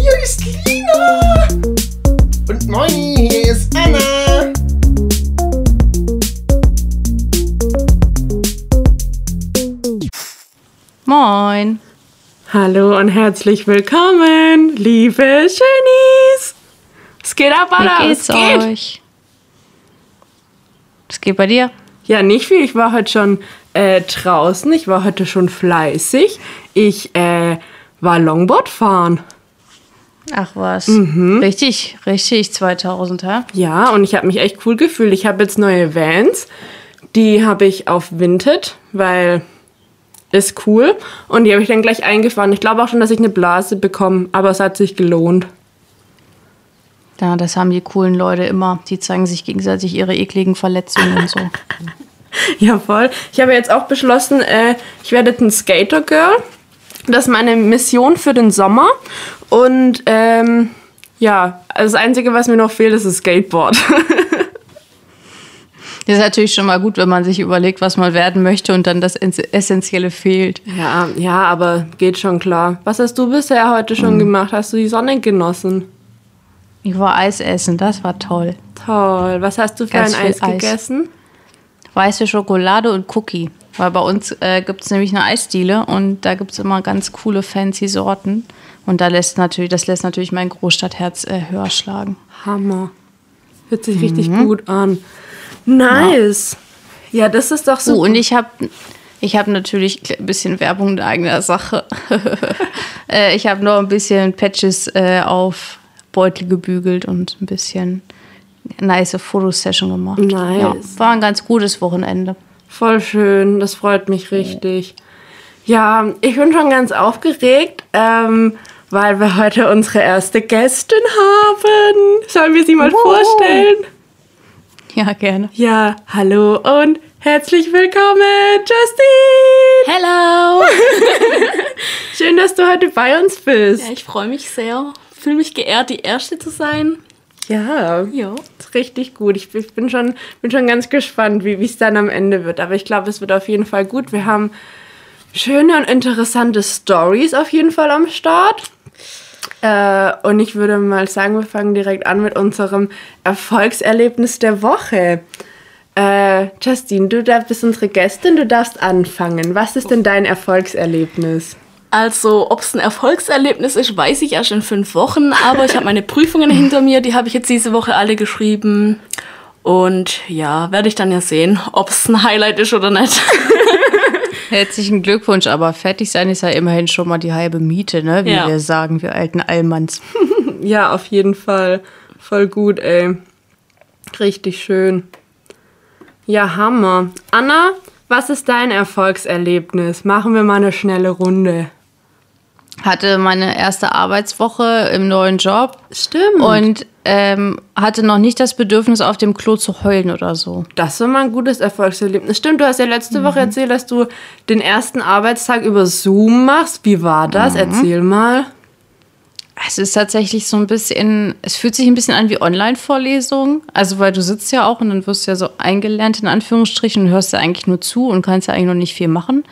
Hier ist Lina. Und moin, hier ist Anna. Moin. Hallo und herzlich willkommen, liebe Genies. Es geht ab, Anna. Wie geht's es geht. euch? Was geht bei dir? Ja, nicht viel. Ich war heute schon äh, draußen. Ich war heute schon fleißig. Ich äh, war Longboard fahren. Ach was. Mhm. Richtig, richtig 2000, hä? Ja, und ich habe mich echt cool gefühlt. Ich habe jetzt neue Vans. Die habe ich auf Vinted, weil ist cool. Und die habe ich dann gleich eingefahren. Ich glaube auch schon, dass ich eine Blase bekomme, aber es hat sich gelohnt. Ja, das haben die coolen Leute immer. Die zeigen sich gegenseitig ihre ekligen Verletzungen und so. Ja, voll. Ich habe jetzt auch beschlossen, äh, ich werde jetzt ein Skater-Girl. Das ist meine Mission für den Sommer. Und ähm, ja, das Einzige, was mir noch fehlt, ist das Skateboard. Das ist natürlich schon mal gut, wenn man sich überlegt, was man werden möchte und dann das Essentielle fehlt. ja, ja, aber geht schon klar. Was hast du bisher heute schon gemacht? Hast du die Sonne genossen? Ich war Eis essen, das war toll. Toll. Was hast du für Ganz ein Eis Eis. gegessen? Weiße Schokolade und Cookie. Weil bei uns äh, gibt es nämlich eine Eisdiele und da gibt es immer ganz coole, fancy Sorten. Und da lässt natürlich, das lässt natürlich mein Großstadtherz äh, höher schlagen. Hammer. Hört sich richtig gut an. Nice. Ja, das ist doch so. So, und ich habe ich hab natürlich ein bisschen Werbung in eigener Sache. äh, ich habe noch ein bisschen Patches äh, auf Beutel gebügelt und ein bisschen nice Fotosession gemacht. Nice. Ja, war ein ganz gutes Wochenende. Voll schön, das freut mich richtig. Ja, ich bin schon ganz aufgeregt, ähm, weil wir heute unsere erste Gästin haben. Sollen wir sie mal Wow. vorstellen? Ja, gerne. Ja, hallo und herzlich willkommen, Justine! Hello! Schön, dass du heute bei uns bist. Ja, ich freue mich sehr. Fühle mich geehrt, die Erste zu sein. Ja, Ja. ist richtig gut. Ich, ich bin, schon, bin schon ganz gespannt, wie es dann am Ende wird. Aber ich glaube, es wird auf jeden Fall gut. Wir haben schöne und interessante Stories auf jeden Fall am Start. Äh, und ich würde mal sagen, wir fangen direkt an mit unserem Erfolgserlebnis der Woche. Äh, Justine, du bist unsere Gästin, du darfst anfangen. Was ist denn dein Erfolgserlebnis? Also, ob es ein Erfolgserlebnis ist, weiß ich erst in fünf Wochen. Aber ich habe meine Prüfungen hinter mir, die habe ich jetzt diese Woche alle geschrieben. Und ja, werde ich dann ja sehen, ob es ein Highlight ist oder nicht. Herzlichen Glückwunsch, aber fertig sein ist ja immerhin schon mal die halbe Miete, ne? Wie Ja. wir sagen, wir alten Allmanns. Ja, auf jeden Fall. Voll gut, ey. Richtig schön. Ja, Hammer. Anna, was ist dein Erfolgserlebnis? Machen wir mal eine schnelle Runde. Hatte meine erste Arbeitswoche im neuen Job Stimmt. und ähm, hatte noch nicht das Bedürfnis, auf dem Klo zu heulen oder so. das war mal ein gutes Erfolgserlebnis. Stimmt, du hast ja letzte Woche erzählt, dass du den ersten Arbeitstag über Zoom machst. Wie war das? Erzähl mal. Es ist tatsächlich so ein bisschen, es fühlt sich ein bisschen an wie Online-Vorlesungen. Also, weil du sitzt ja auch und dann wirst du ja so eingelernt, in Anführungsstrichen, und hörst ja eigentlich nur zu und kannst ja eigentlich noch nicht viel machen.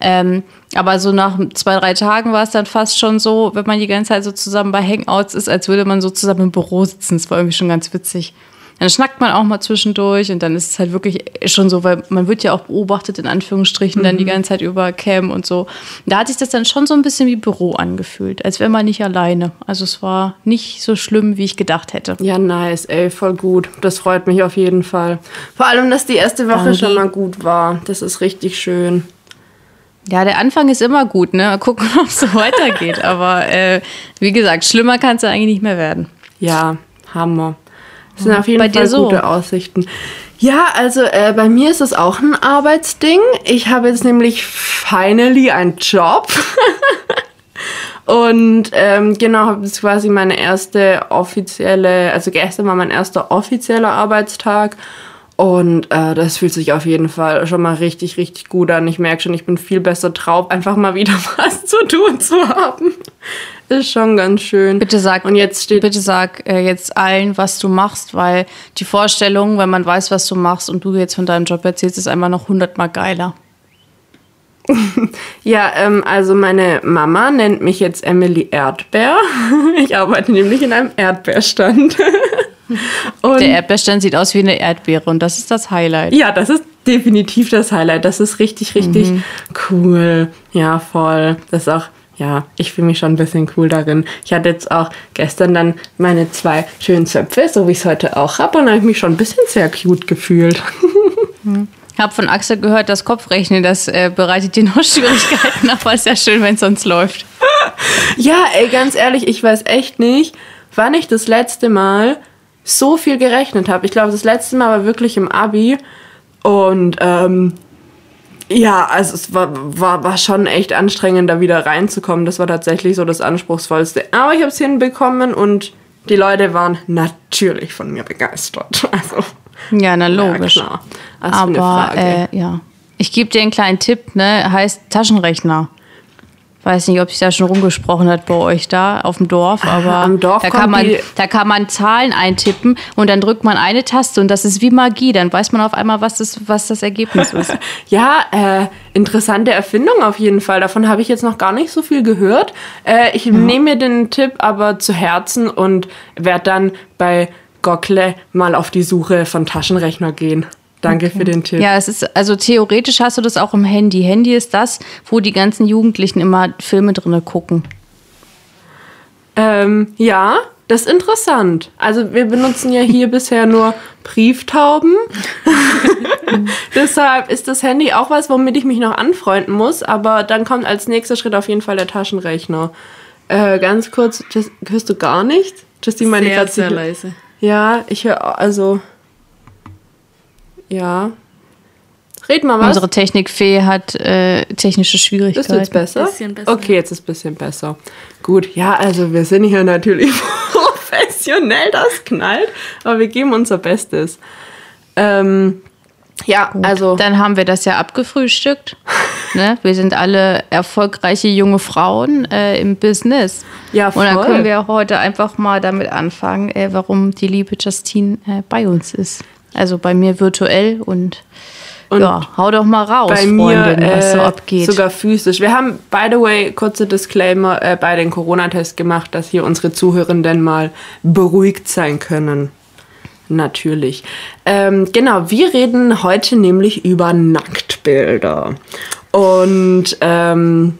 Ähm, aber so nach zwei, drei Tagen war es dann fast schon so, wenn man die ganze Zeit so zusammen bei Hangouts ist, als würde man so zusammen im Büro sitzen. Das war irgendwie schon ganz witzig. Dann schnackt man auch mal zwischendurch und dann ist es halt wirklich schon so, weil man wird ja auch beobachtet, in Anführungsstrichen, dann die ganze Zeit über Cam und so. Da hat sich das dann schon so ein bisschen wie Büro angefühlt, als wäre man nicht alleine. Also es war nicht so schlimm, wie ich gedacht hätte. Ja, nice, ey, voll gut. Das freut mich auf jeden Fall. Vor allem, dass die erste Woche Danke. schon mal gut war. Das ist richtig schön. Ja, der Anfang ist immer gut, ne? Mal gucken, ob es so weitergeht. Aber äh, wie gesagt, schlimmer kann es ja eigentlich nicht mehr werden. Ja, Hammer. Das sind auf jeden Bei Fall so? gute Aussichten. Ja, also äh, bei mir ist es auch ein Arbeitsding. Ich habe jetzt nämlich finally einen Job. Und ähm, genau, habe jetzt quasi meine erste offizielle, also gestern war mein erster offizieller Arbeitstag. Und äh, das fühlt sich auf jeden Fall schon mal richtig, richtig gut an. Ich merke schon, ich bin viel besser drauf, einfach mal wieder was zu tun zu haben. ist schon ganz schön. Bitte sag, Und jetzt steht bitte sag äh, jetzt allen, was du machst, weil die Vorstellung, wenn man weiß, was du machst und du jetzt von deinem Job erzählst, ist einfach noch hundertmal geiler. Ja, ähm, also meine Mama nennt mich jetzt Emily Erdbeer. Ich arbeite nämlich in einem Erdbeerstand. Und Der Erdbeerstand sieht aus wie eine Erdbeere und das ist das Highlight. ja, das ist definitiv das Highlight. Das ist richtig, richtig cool. Ja, voll. Das ist auch, ja, ich fühle mich schon ein bisschen cool darin. Ich hatte jetzt auch gestern dann meine zwei schönen Zöpfe, so wie ich es heute auch habe. Und da habe ich mich schon ein bisschen sehr cute gefühlt. Ich habe von Axel gehört, das Kopfrechnen, das äh, bereitet dir noch Schwierigkeiten, aber ist ja schön, wenn es sonst läuft. Ja, ey, ganz ehrlich, ich weiß echt nicht, wann ich das letzte Mal so viel gerechnet habe. Ich glaube, das letzte Mal war wirklich im Abi. Und ähm, ja, also es war, war, war schon echt anstrengend, da wieder reinzukommen. Das war tatsächlich so das Anspruchsvollste. Aber ich habe es hinbekommen und die Leute waren natürlich von mir begeistert. Also, Ja, na ja, logisch. klar. Was für eine aber Frage. äh, ja. Ich gebe dir einen kleinen Tipp, ne? Heißt Taschenrechner. Weiß nicht, ob sich da schon rumgesprochen hat bei euch da auf dem Dorf, aber am Dorf da, kann man, da kann man Zahlen eintippen und dann drückt man eine Taste und das ist wie Magie. Dann weiß man auf einmal, was das, was das Ergebnis ist. Ja, äh, interessante Erfindung auf jeden Fall. Davon habe ich jetzt noch gar nicht so viel gehört. Äh, ich nehme mir den Tipp aber zu Herzen und werde dann bei Gokle mal auf die Suche von Taschenrechner gehen. Danke für den Tipp. Ja, es ist, also theoretisch hast du das auch im Handy. Handy ist das, wo die ganzen Jugendlichen immer Filme drinne gucken. Ähm, ja, das ist interessant. Also wir benutzen ja hier bisher nur Brieftauben. Deshalb ist das Handy auch was, womit ich mich noch anfreunden muss. Aber dann kommt als nächster Schritt auf jeden Fall der Taschenrechner. Äh, ganz kurz, hörst du gar nichts? Justine meine Sehr, sehr leise. Ja, ich höre also. Ja. Red mal was. Unsere Technikfee hat äh, technische Ist Schwierigkeiten. jetzt besser? Bisschen besser. Okay, jetzt ist ein bisschen besser. Gut, ja, also wir sind hier natürlich professionell, das knallt, aber wir geben unser Bestes. Ähm, ja, also Dann haben wir das ja abgefrühstückt. ne? Wir sind alle erfolgreiche junge Frauen äh, im Business. Ja, Und dann voll. können wir heute einfach mal damit anfangen, äh, warum die liebe Justine äh, bei uns ist. Also bei mir virtuell und, Und ja, hau doch mal raus, bei mir Freundin, was so äh, abgeht. sogar physisch. Wir haben, by the way, kurze Disclaimer, äh, bei den Corona-Tests gemacht, dass hier unsere Zuhörenden mal beruhigt sein können. Natürlich. Ähm, genau, wir reden heute nämlich über Nacktbilder. Und ähm,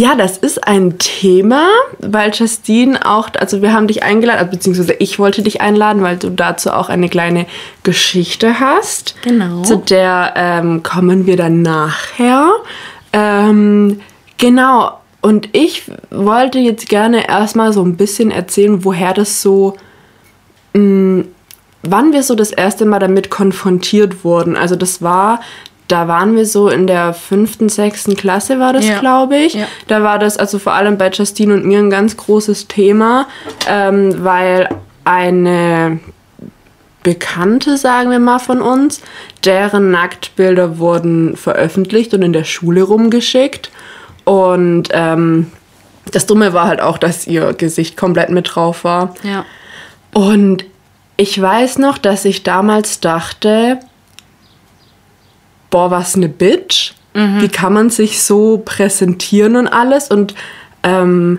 ja, das ist ein Thema, weil Justine auch, also wir haben dich eingeladen, also beziehungsweise ich wollte dich einladen, weil du dazu auch eine kleine Geschichte hast. Genau. Zu der ähm, kommen wir dann nachher. Ähm, genau. Und ich wollte jetzt gerne erstmal so ein bisschen erzählen, woher das so wann wir so das erste Mal damit konfrontiert wurden. Also das war, da waren wir so in der fünften, sechsten Klasse war das, Ja. glaube ich. Ja. Da war das also vor allem bei Justine und mir ein ganz großes Thema, ähm, weil eine Bekannte, sagen wir mal von uns, deren Nacktbilder wurden veröffentlicht und in der Schule rumgeschickt. Und ähm, das Dumme war halt auch, dass ihr Gesicht komplett mit drauf war. Ja. Und ich weiß noch, dass ich damals dachte, boah, was eine Bitch. Wie kann man sich so präsentieren und alles? Und ähm,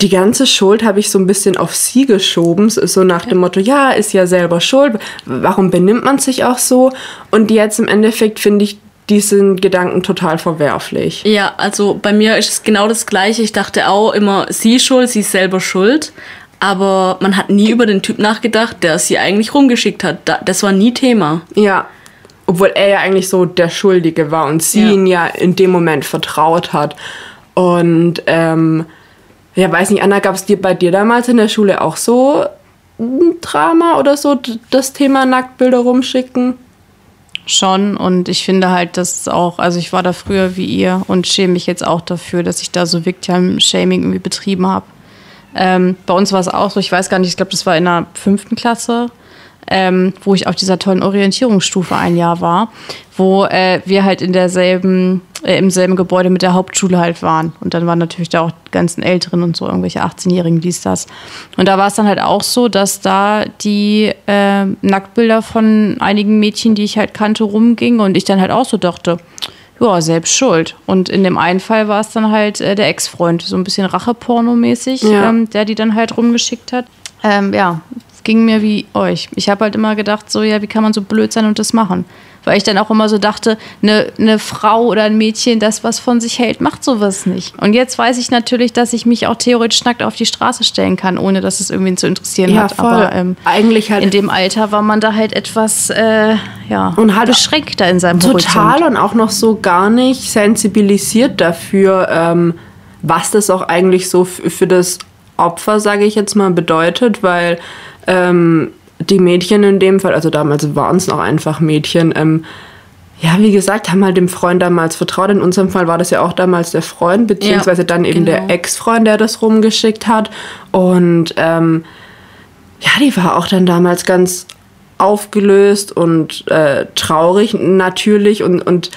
die ganze Schuld habe ich so ein bisschen auf sie geschoben, so nach dem Motto, ja, ist ja selber schuld, warum benimmt man sich auch so? Und jetzt im Endeffekt finde ich diesen Gedanken total verwerflich. Ja, also bei mir ist es genau das Gleiche. Ich dachte auch immer, sie ist schuld, sie ist selber schuld. Aber man hat nie über den Typ nachgedacht, der sie eigentlich rumgeschickt hat. Da- Das war nie Thema. Ja. Obwohl er ja eigentlich so der Schuldige war und sie Ja. ihn ja in dem Moment vertraut hat. Und ähm, ja, weiß nicht, Anna, gab es dir bei dir damals in der Schule auch so ein Drama oder so, das Thema Nacktbilder rumschicken? Schon und ich finde halt, dass auch, also ich war da früher wie ihr und schäme mich jetzt auch dafür, dass ich da so Victim-Shaming irgendwie betrieben habe. Ähm, bei uns war es auch so, ich weiß gar nicht, ich glaube, das war in der fünften Klasse, ähm, wo ich auf dieser tollen Orientierungsstufe ein Jahr war, wo äh, wir halt in derselben äh, im selben Gebäude mit der Hauptschule halt waren. Und dann waren natürlich da auch die ganzen Älteren und so, irgendwelche 18-Jährigen, dies, das. Und da war es dann halt auch so, dass da die äh, Nacktbilder von einigen Mädchen, die ich halt kannte, rumgingen und ich dann halt auch so dachte, ja, selbst schuld. Und in dem einen Fall war es dann halt äh, der Ex-Freund, so ein bisschen Racheporno-mäßig, Ja. ähm, der die dann halt rumgeschickt hat. Ähm, ja, ging mir wie euch. Ich habe halt immer gedacht, so, ja, wie kann man so blöd sein und das machen? Weil ich dann auch immer so dachte, eine ne Frau oder ein Mädchen, das was von sich hält, macht sowas nicht. Und jetzt weiß ich natürlich, dass ich mich auch theoretisch nackt auf die Straße stellen kann, ohne dass es irgendwen zu interessieren Ja, hat. voll. Aber ähm, Eigentlich halt in dem Alter war man da halt etwas äh, ja, Und halt beschränkter in seinem total Horizont. und auch noch so gar nicht sensibilisiert dafür, ähm, was das auch eigentlich so für das Opfer, sage ich jetzt mal, bedeutet, weil ähm, die Mädchen in dem Fall, also damals waren es noch einfach Mädchen, ähm, ja, wie gesagt, haben halt dem Freund damals vertraut. In unserem Fall war das ja auch damals der Freund, beziehungsweise dann eben genau. der Ex-Freund, der das rumgeschickt hat. Und ähm, ja, die war auch dann damals ganz aufgelöst und äh, traurig natürlich und, und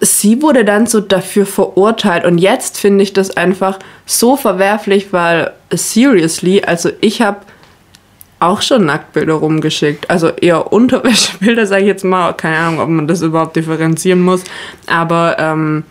sie wurde dann so dafür verurteilt. Und jetzt finde ich das einfach so verwerflich, weil seriously, also ich habe auch schon Nacktbilder rumgeschickt, also eher Unterwäschebilder, sage ich jetzt mal, keine Ahnung, ob man das überhaupt differenzieren muss, aber ähm,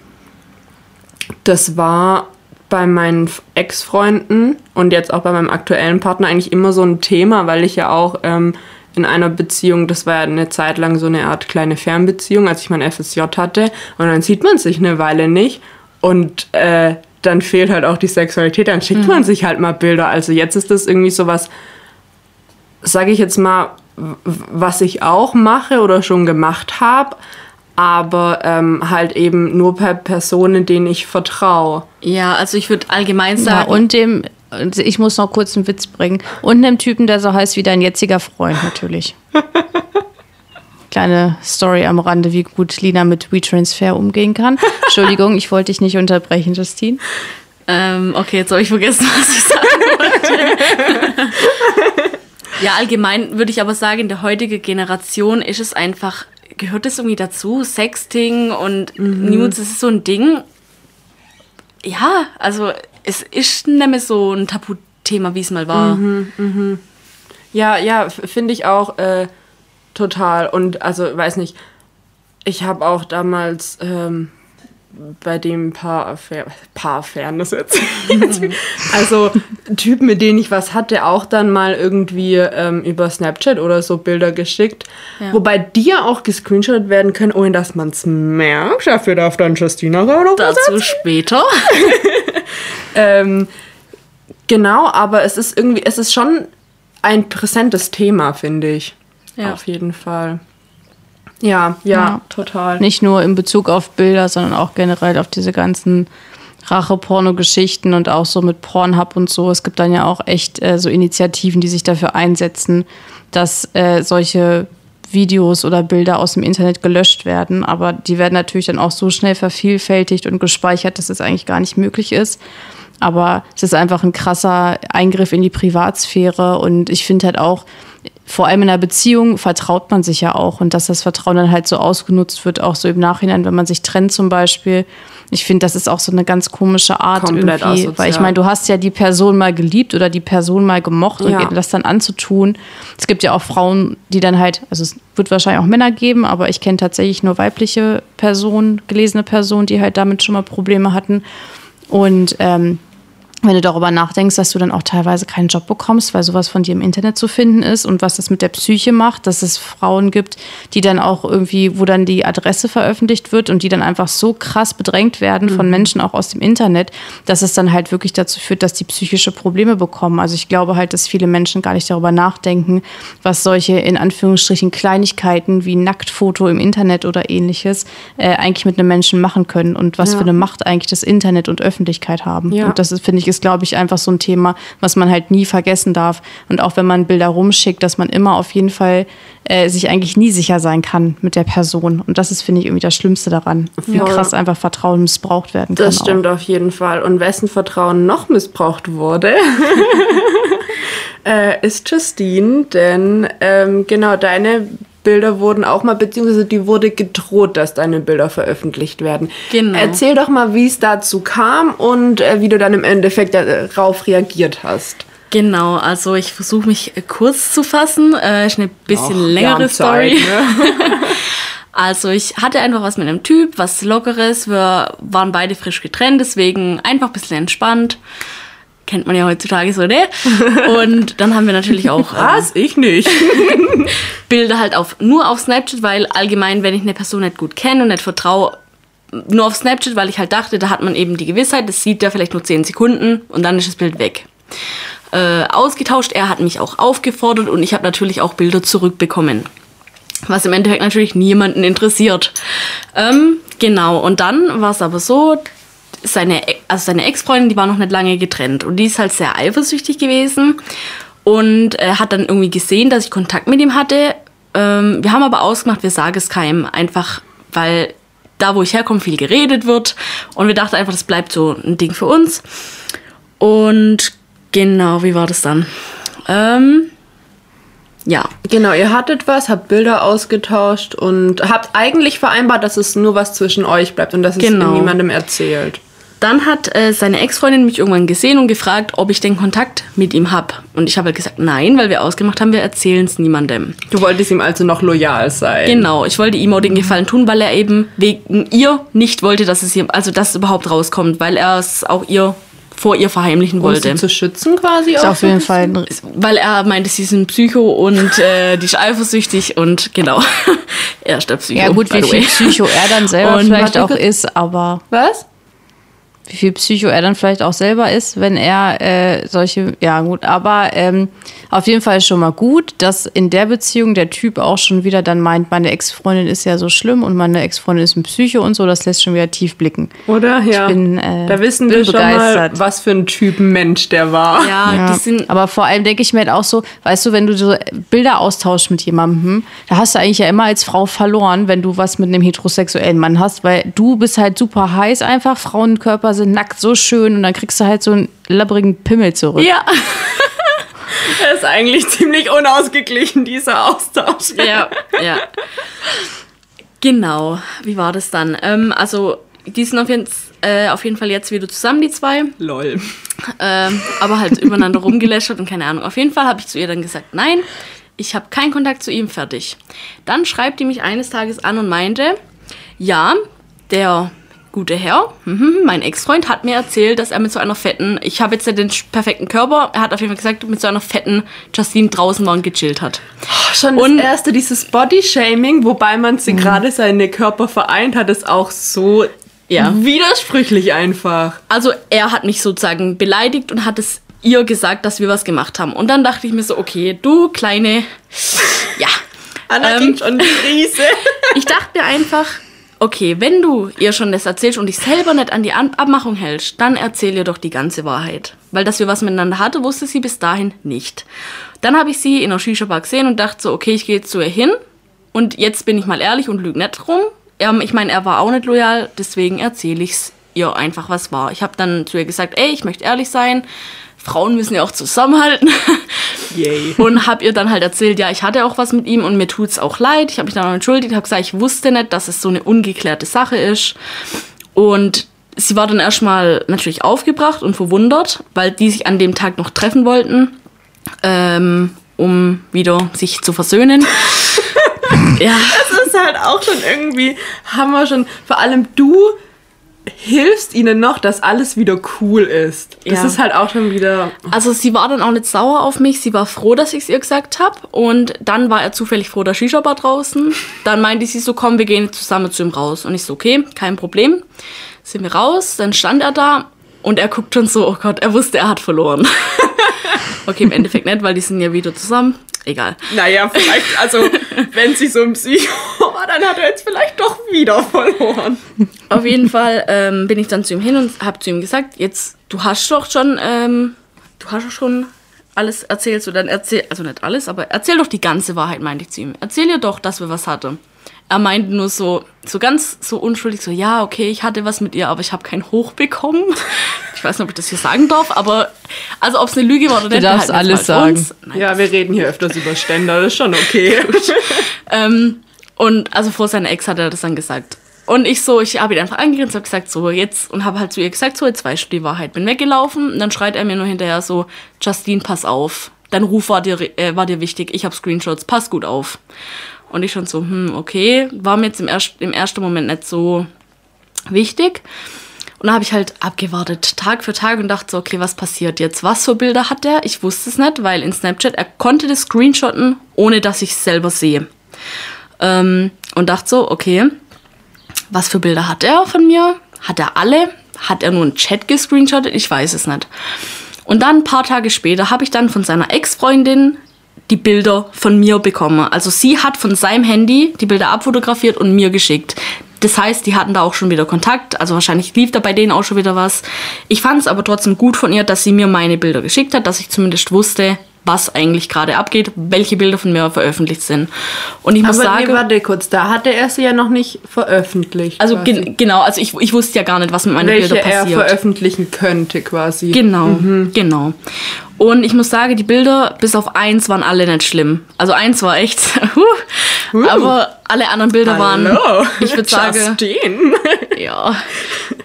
das war bei meinen Ex-Freunden und jetzt auch bei meinem aktuellen Partner eigentlich immer so ein Thema, weil ich ja auch ähm, in einer Beziehung, das war ja eine Zeit lang so eine Art kleine Fernbeziehung, als ich mein FSJ hatte. Und dann sieht man sich eine Weile nicht und äh, dann fehlt halt auch die Sexualität, dann schickt man sich halt mal Bilder. Also jetzt ist das irgendwie so was, sage ich jetzt mal, was ich auch mache oder schon gemacht habe, aber ähm, halt eben nur bei Personen, denen ich vertraue. Ja, also ich würde allgemein Ja, sagen, und dem, ich muss noch kurz einen Witz bringen. Und einem Typen, der so heißt wie dein jetziger Freund, natürlich. Kleine Story am Rande, wie gut Lina mit WeTransfer umgehen kann. Entschuldigung, ich wollte dich nicht unterbrechen, Justine. Ähm, okay, jetzt habe ich vergessen, was ich sagen wollte. ja, allgemein würde ich aber sagen, in der heutigen Generation ist es einfach, gehört es irgendwie dazu, Sexting und Nudes, das ist so ein Ding. Ja, also es ist nicht mehr so ein Tabuthema, wie es mal war. Ja, ja, f- finde ich auch äh, total. Und also, weiß nicht, ich habe auch damals ähm, bei dem Paar, Affair, Paar Affären, das jetzt. also Typen, mit denen ich was hatte, auch dann mal irgendwie ähm, über Snapchat oder so Bilder geschickt. Ja. Wobei die ja auch gescreenshot werden können, ohne dass man es merkt. Dafür darf dann Justina auch noch was Dazu später. ähm, genau, aber es ist irgendwie, es ist schon ein präsentes Thema, finde ich. Ja. Auf jeden Fall. Ja, ja, Ja. total. Nicht nur in Bezug auf Bilder, sondern auch generell auf diese ganzen Rache-Porno-Geschichten und auch so mit Pornhub und so. Es gibt dann ja auch echt äh, so Initiativen, die sich dafür einsetzen, dass äh, solche Videos oder Bilder aus dem Internet gelöscht werden. Aber die werden natürlich dann auch so schnell vervielfältigt und gespeichert, dass es eigentlich gar nicht möglich ist. Aber es ist einfach ein krasser Eingriff in die Privatsphäre und ich finde halt auch, vor allem in einer Beziehung vertraut man sich ja auch und dass das Vertrauen dann halt so ausgenutzt wird, auch so im Nachhinein, wenn man sich trennt zum Beispiel. Ich finde, das ist auch so eine ganz komische Art Komplett irgendwie, asozial. weil ich meine, du hast ja die Person mal geliebt oder die Person mal gemocht Ja. und das dann anzutun. Es gibt ja auch Frauen, die dann halt, also es wird wahrscheinlich auch Männer geben, aber ich kenne tatsächlich nur weibliche Personen, gelesene Personen, die halt damit schon mal Probleme hatten. Und ähm, wenn du darüber nachdenkst, dass du dann auch teilweise keinen Job bekommst, weil sowas von dir im Internet zu finden ist und was das mit der Psyche macht, dass es Frauen gibt, die dann auch irgendwie, wo dann die Adresse veröffentlicht wird und die dann einfach so krass bedrängt werden von Menschen auch aus dem Internet, dass es dann halt wirklich dazu führt, dass die psychische Probleme bekommen. Also ich glaube halt, dass viele Menschen gar nicht darüber nachdenken, was solche in Anführungsstrichen Kleinigkeiten wie Nacktfoto im Internet oder ähnliches äh, eigentlich mit einem Menschen machen können und was Ja. für eine Macht eigentlich das Internet und Öffentlichkeit haben. Ja. Und das finde ich, ist, glaube ich, einfach so ein Thema, was man halt nie vergessen darf. Und auch wenn man Bilder rumschickt, dass man immer auf jeden Fall äh, sich eigentlich nie sicher sein kann mit der Person. Und das ist, finde ich, irgendwie das Schlimmste daran, wie Ja. krass einfach Vertrauen missbraucht werden kann. Das stimmt auf jeden Fall. Und wessen Vertrauen noch missbraucht wurde, äh, ist Justine. Denn ähm, genau deine Bilder wurden auch mal, beziehungsweise die wurde gedroht, dass deine Bilder veröffentlicht werden. Genau. Erzähl doch mal, wie es dazu kam und äh, wie du dann im Endeffekt darauf reagiert hast. Genau, also ich versuche mich äh, kurz zu fassen. Äh, ist eine bisschen Ach, längere Zeit, Story. ne? Also ich hatte einfach was mit einem Typ, was Lockeres. Wir waren beide frisch getrennt, deswegen einfach ein bisschen entspannt. Kennt man ja heutzutage so, ne? Und dann haben wir natürlich auch ähm, Was? Ich nicht. Bilder halt auf, nur auf Snapchat, weil allgemein, wenn ich eine Person nicht gut kenne und nicht vertraue, nur auf Snapchat, weil ich halt dachte, da hat man eben die Gewissheit, das sieht ja vielleicht nur 10 Sekunden und dann ist das Bild weg. Äh, ausgetauscht, er hat mich auch aufgefordert und ich habe natürlich auch Bilder zurückbekommen. Was im Endeffekt natürlich niemanden interessiert. Ähm, genau, und dann war es aber so, seine, also seine Ex-Freundin, die war noch nicht lange getrennt und die ist halt sehr eifersüchtig gewesen und äh, hat dann irgendwie gesehen, dass ich Kontakt mit ihm hatte. Ähm, wir haben aber ausgemacht, wir sagen es keinem, einfach weil da, wo ich herkomme, viel geredet wird und wir dachten einfach, das bleibt so ein Ding für uns. Und genau, wie war das dann? Ähm, ja, Genau, ihr hattet was, habt Bilder ausgetauscht und habt eigentlich vereinbart, dass es nur was zwischen euch bleibt und dass es Genau. niemandem erzählt. Dann hat äh, seine Ex-Freundin mich irgendwann gesehen und gefragt, ob ich den Kontakt mit ihm hab. Und ich habe halt gesagt, nein, weil wir ausgemacht haben, wir erzählen es niemandem. Du wolltest ihm also noch loyal sein. Genau, ich wollte ihm auch den Gefallen tun, weil er eben wegen ihr nicht wollte, dass es ihr, also dass es überhaupt rauskommt, weil er es auch ihr vor ihr verheimlichen Um wollte. sie zu schützen quasi Ist auch auf jeden Fall Weil er meinte, sie ist ein Psycho und äh, die ist eifersüchtig und genau. er ist der Psycho. Ja gut, wie viel. Psycho er dann selber Und vielleicht auch ist, aber Was? Wie viel Psycho er dann vielleicht auch selber ist, wenn er äh, solche, ja gut, aber ähm, auf jeden Fall ist schon mal gut, dass in der Beziehung der Typ auch schon wieder dann meint, meine Ex-Freundin ist ja so schlimm und meine Ex-Freundin ist ein Psycho und so, das lässt schon wieder tief blicken. Oder? Ja. bin, äh, da wissen bin wir schon mal, begeistert. was für ein Typ Mensch der war. Ja, Ja, die sind aber vor allem denke ich mir halt auch so, weißt du, wenn du so Bilder austauschst mit jemandem, da hast du eigentlich ja immer als Frau verloren, wenn du was mit einem heterosexuellen Mann hast, weil du bist halt super heiß einfach, Frauenkörper sind nackt so schön und dann kriegst du halt so einen labbrigen Pimmel zurück. ja. Er ist eigentlich ziemlich unausgeglichen, dieser Austausch. ja, ja. Genau, wie war das dann? Ähm, also, die sind auf jeden, äh, auf jeden Fall jetzt wieder zusammen, die zwei. Lol. Ähm, aber halt übereinander rumgelästert und keine Ahnung. Auf jeden Fall habe ich zu ihr dann gesagt, nein, ich habe keinen Kontakt zu ihm, fertig. Dann schreibt die mich eines Tages an und meinte, ja, der gute Herr, mhm, mein Ex-Freund, hat mir erzählt, dass er mit so einer fetten, ich habe jetzt ja den perfekten Körper, er hat auf jeden Fall gesagt, mit so einer fetten Justine draußen war und gechillt hat. Schon Und- das erste, dieses Body-Shaming, wobei man sie gerade seine Körper vereint hat, ist auch so Ja. widersprüchlich einfach. Also er hat mich sozusagen beleidigt und hat es ihr gesagt, dass wir was gemacht haben. Und dann dachte ich mir so, okay, du kleine, ja. Anna Ähm, schon die Krise. Ich dachte mir einfach, okay, wenn du ihr schon das erzählst und dich selber nicht an die An Abmachung hältst, dann erzähl ihr doch die ganze Wahrheit. Weil dass wir was miteinander hatten, wusste sie bis dahin nicht. Dann habe ich sie in der Shisha-Bar gesehen und dachte so, okay, ich gehe jetzt zu ihr hin und jetzt bin ich mal ehrlich und lüge nicht rum. Er, ich meine, er war auch nicht loyal, deswegen erzähle es ihr einfach, was war. Ich habe dann zu ihr gesagt, ey, ich möchte ehrlich sein. Frauen müssen ja auch zusammenhalten. Yay. Und habe ihr dann halt erzählt, ja, ich hatte auch was mit ihm und mir tut's auch leid. Ich habe mich dann auch entschuldigt, habe gesagt, ich wusste nicht, dass es so eine ungeklärte Sache ist. Und sie war dann erstmal natürlich aufgebracht und verwundert, weil die sich an dem Tag noch treffen wollten, ähm, um wieder sich zu versöhnen. ja, Das ist halt auch schon irgendwie, haben wir schon, vor allem du hilfst ihnen noch, dass alles wieder cool ist. Das Ja. ist halt auch schon wieder. Also sie war dann auch nicht sauer auf mich, sie war froh, dass ich es ihr gesagt habe. Und dann war er zufällig vor der Shisha-Bar draußen. Dann meinte sie so, komm, wir gehen zusammen zu ihm raus. Und ich so, okay, kein Problem. Sind wir raus, dann stand er da und er guckt schon so, oh Gott, er wusste, er hat verloren. okay, im Endeffekt nicht, weil die sind ja wieder zusammen. Egal. Naja, vielleicht, also, wenn sie so ein Psycho war, dann hat er jetzt vielleicht doch wieder verloren. Auf jeden Fall ähm, bin ich dann zu ihm hin und habe zu ihm gesagt, jetzt, du hast doch schon, ähm, du hast doch schon alles erzählt, so dann erzähl, also nicht alles, aber erzähl doch die ganze Wahrheit, meinte ich zu ihm. Erzähl ihr doch, dass wir was hatten. Er meinte nur so, so ganz so unschuldig, so, ja, okay, ich hatte was mit ihr, aber ich habe kein Hoch bekommen. Ich weiß nicht, ob ich das hier sagen darf, aber also ob es eine Lüge war oder nicht. darfst behalten wir alles sagen. Nein, Ja, wir reden hier öfters über Ständer, das ist schon okay. Ähm, und also vor seiner Ex hat er das dann gesagt. Und ich so, ich habe ihn einfach angegrinst, habe gesagt, so jetzt, und habe halt zu ihr gesagt, so jetzt weißt du die Wahrheit. Bin weggelaufen und dann schreit er mir nur hinterher so, Justine, pass auf. Dein Ruf war dir, äh, war dir wichtig, ich habe Screenshots, pass gut auf. Und ich schon so, hm, okay, war mir jetzt im, erst, im ersten Moment nicht so wichtig. Und dann habe ich halt abgewartet, Tag für Tag und dachte so, okay, was passiert jetzt? Was für Bilder hat er? Ich wusste es nicht, weil in Snapchat, er konnte das screenshotten, ohne dass ich es selber sehe. Ähm, und dachte so, okay, was für Bilder hat er von mir? Hat er alle? Hat er nur einen Chat gescreenshottet? Ich weiß es nicht. Und dann ein paar Tage später habe ich dann von seiner Ex-Freundin die Bilder von mir bekommen. Also sie hat von seinem Handy die Bilder abfotografiert und mir geschickt. Das heißt, die hatten da auch schon wieder Kontakt. Also wahrscheinlich lief da bei denen auch schon wieder was. Ich fand es aber trotzdem gut von ihr, dass sie mir meine Bilder geschickt hat, dass ich zumindest wusste, was eigentlich gerade abgeht, welche Bilder von mir veröffentlicht sind. Und ich muss Aber sagen, nee, warte kurz, da hatte er sie ja noch nicht veröffentlicht. also gen genau, also ich, ich wusste ja gar nicht, was mit meinen welche Bildern er passiert. veröffentlichen könnte quasi. Genau, genau. Und ich muss sagen, die Bilder, bis auf eins, waren alle nicht schlimm. Also eins war echt, huh, aber alle anderen Bilder waren, Hallo, ich würde sagen, Justine. ja.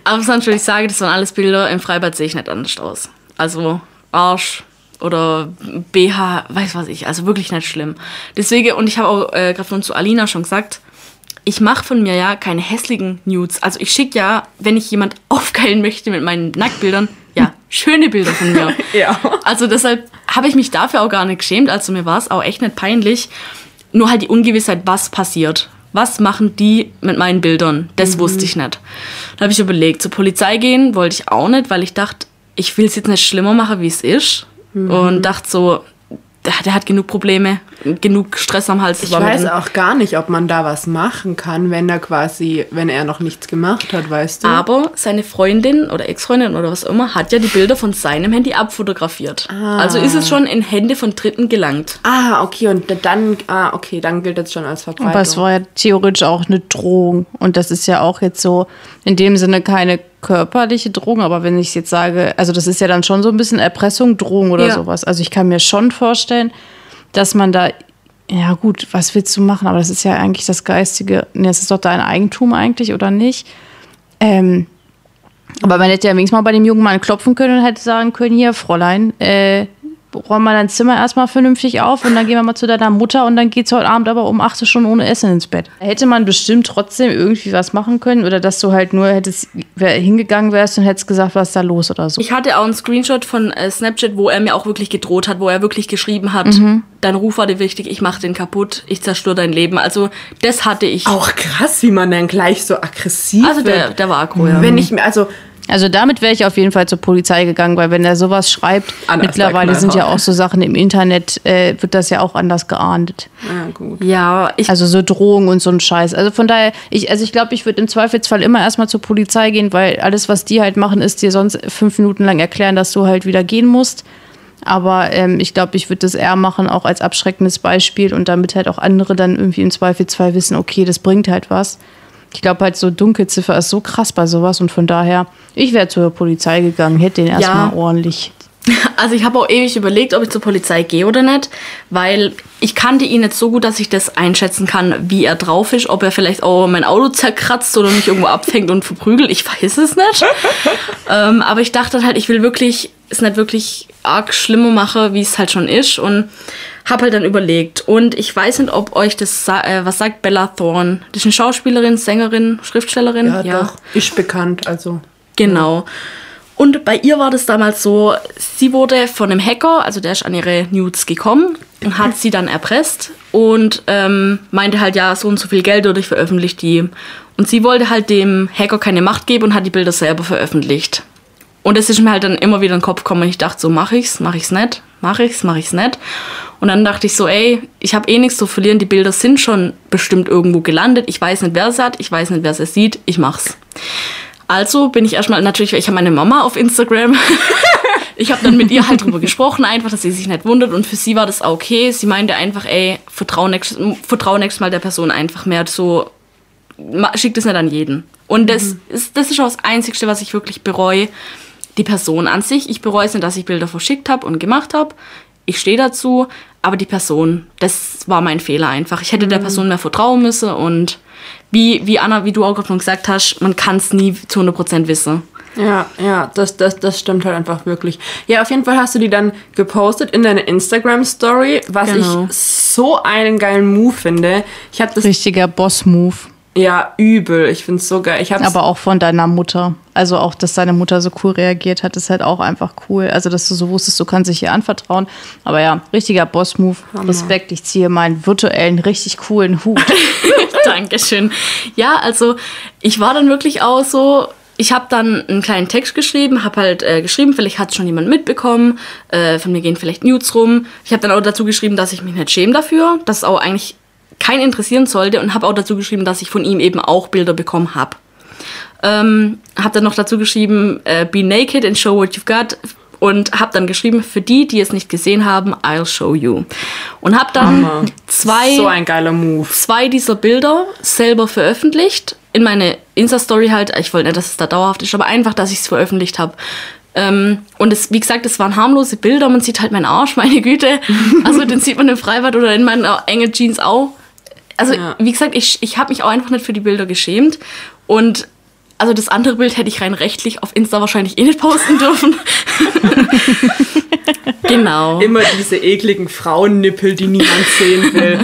Aber sonst würde ich sagen, das waren alles Bilder, im Freibad sehe ich nicht anders aus. Also Arsch oder BH, weiß was ich, also wirklich nicht schlimm. Deswegen, und ich habe auch äh, gerade von zu Alina schon gesagt, ich mache von mir ja keine hässlichen Nudes. Also ich schicke ja, wenn ich jemand aufgeilen möchte mit meinen Nacktbildern, ja, schöne Bilder von mir. Ja. Also deshalb habe ich mich dafür auch gar nicht geschämt. Also mir war es auch echt nicht peinlich. Nur halt die Ungewissheit, was passiert. Was machen die mit meinen Bildern? Das wusste ich nicht. Dann habe ich überlegt, zur Polizei gehen wollte ich auch nicht, weil ich dachte, ich will es jetzt nicht schlimmer machen, wie es ist. Und dachte so, der, der hat genug Probleme, genug Stress am Hals. Ich weiß auch gar nicht, ob man da was machen kann, wenn er quasi, wenn er noch nichts gemacht hat, weißt du? Aber seine Freundin oder Ex-Freundin oder was auch immer hat ja die Bilder von seinem Handy abfotografiert. Also ist es schon in Hände von Dritten gelangt. Ah, okay, und dann, ah, okay, dann gilt das schon als Verbreitung. Aber es war ja theoretisch auch eine Drohung. Und das ist ja auch jetzt so in dem Sinne keine körperliche Drohung. Aber wenn ich jetzt sage, also das ist ja dann schon so ein bisschen Erpressung, Drohung oder Ja. sowas. Also ich kann mir schon vorstellen, dass man da, ja gut, was willst du machen? Aber das ist ja eigentlich das Geistige, nee, das ist doch dein Eigentum eigentlich, oder nicht? Ähm, aber man hätte ja wenigstens mal bei dem jungen Mann klopfen können und hätte sagen können, hier, Fräulein, äh, räum mal dein Zimmer erstmal vernünftig auf und dann gehen wir mal zu deiner Mutter und dann geht's heute Abend aber um 8 Stunden ohne Essen ins Bett. Hätte man bestimmt trotzdem irgendwie was machen können oder dass du halt nur hättest hingegangen wärst und hättest gesagt, was ist da los oder so. Ich hatte auch einen Screenshot von äh, Snapchat, wo er mir auch wirklich gedroht hat, wo er wirklich geschrieben hat, Mhm. dein Ruf war dir wichtig, ich mach den kaputt, ich zerstöre dein Leben. Also das hatte ich. auch krass, wie man dann gleich so aggressiv also der, wird. der war aggro, ja. Wenn ich mir, also, Also damit wäre ich auf jeden Fall zur Polizei gegangen, weil wenn er sowas schreibt, Anna ist mittlerweile sind ja auch so Sachen im Internet, äh, wird das ja auch anders geahndet. na gut. ja, ich, Also so Drohungen und so ein Scheiß. Also von daher, ich, also ich glaube, ich würde im Zweifelsfall immer erstmal zur Polizei gehen, weil alles, was die halt machen, ist dir sonst fünf Minuten lang erklären, dass du halt wieder gehen musst. Aber ähm, ich glaube, ich würde das eher machen, auch als abschreckendes Beispiel und damit halt auch andere dann irgendwie im Zweifelsfall wissen, okay, das bringt halt was. Ich glaube halt, so Dunkelziffer ist so krass bei sowas und von daher, ich wäre zur Polizei gegangen, hätte den erstmal ordentlich. also ich habe auch ewig überlegt, ob ich zur Polizei gehe oder nicht, weil ich kannte ihn nicht so gut, dass ich das einschätzen kann, wie er drauf ist, ob er vielleicht auch mein Auto zerkratzt oder mich irgendwo abfängt und verprügelt. Ich weiß es nicht. ähm, aber ich dachte halt, ich will wirklich es nicht wirklich arg schlimmer machen, wie es halt schon ist und habe halt dann überlegt. Und ich weiß nicht, ob euch das sa äh, was sagt Bella Thorne. Das ist eine Schauspielerin, Sängerin, Schriftstellerin. Ja, doch. Ist bekannt, also. Genau. Und bei ihr war das damals so, sie wurde von einem Hacker, also der ist an ihre Nudes gekommen und hat sie dann erpresst und ähm, meinte halt, ja, so und so viel Geld dadurch veröffentlicht die. Und sie wollte halt dem Hacker keine Macht geben und hat die Bilder selber veröffentlicht. Und es ist mir halt dann immer wieder in den Kopf gekommen ich dachte so, mach ich's, mach ich's nicht, mach ich's, mach ich's nicht. Und dann dachte ich so, ey, ich habe eh nichts zu verlieren, die Bilder sind schon bestimmt irgendwo gelandet, ich weiß nicht, wer sie hat, ich weiß nicht, wer sie sieht, ich mach's. Also bin ich erstmal natürlich, ich habe meine Mama auf Instagram. ich habe dann mit ihr halt drüber gesprochen, einfach, dass sie sich nicht wundert. Und für sie war das auch okay. Sie meinte einfach, ey, vertrau nächstes, vertrau nächstes Mal der Person einfach mehr. So, ma- schick das nicht an jeden. Und das, ist, das ist auch das Einzige, was ich wirklich bereue. Die Person an sich, ich bereue es nicht, dass ich Bilder verschickt habe und gemacht habe. Ich stehe dazu, aber die Person, das war mein Fehler einfach. Ich hätte der Person mehr vertrauen müssen und wie, wie Anna, wie du auch gerade schon gesagt hast, man kann es nie zu 100% wissen. Ja, ja, das, das, das stimmt halt einfach wirklich. Ja, auf jeden Fall hast du die dann gepostet in deine Instagram-Story, was Genau. ich so einen geilen Move finde. Ich habe das Richtiger Boss-Move. Ja übel. Ich finde es so geil. Ich hab's, Aber auch von deiner Mutter. Also auch, dass deine Mutter so cool reagiert hat, ist halt auch einfach cool. Also, dass du so wusstest, du kannst dich ihr anvertrauen. Aber ja, richtiger Boss-Move. Respekt, ich ziehe meinen virtuellen, richtig coolen Hut. Dankeschön. Ja, also ich war dann wirklich auch so, ich habe dann einen kleinen Text geschrieben, habe halt äh, geschrieben, vielleicht hat schon jemand mitbekommen, äh, von mir gehen vielleicht Nudes rum. Ich habe dann auch dazu geschrieben, dass ich mich nicht schäme dafür, dass es auch eigentlich keinen interessieren sollte und habe auch dazu geschrieben, dass ich von ihm eben auch Bilder bekommen habe. Ähm, habe dann noch dazu geschrieben, äh, be naked and show what you've got. Und habe dann geschrieben, für die, die es nicht gesehen haben, I'll show you. Und habe dann Hammer. zwei, so ein geiler Move. zwei dieser Bilder selber veröffentlicht. In meine Insta-Story halt. Ich wollte nicht, dass es da dauerhaft ist, aber einfach, dass ich es veröffentlicht habe. Ähm, und es, wie gesagt, es waren harmlose Bilder. Man sieht halt meinen Arsch, meine Güte. Also den sieht man im Freibad oder in meinen engen Jeans auch. Also, Ja. wie gesagt, ich, ich habe mich auch einfach nicht für die Bilder geschämt. Und also das andere Bild hätte ich rein rechtlich auf Insta wahrscheinlich eh nicht posten dürfen. genau. Immer diese ekligen Frauennippel, die niemand sehen will.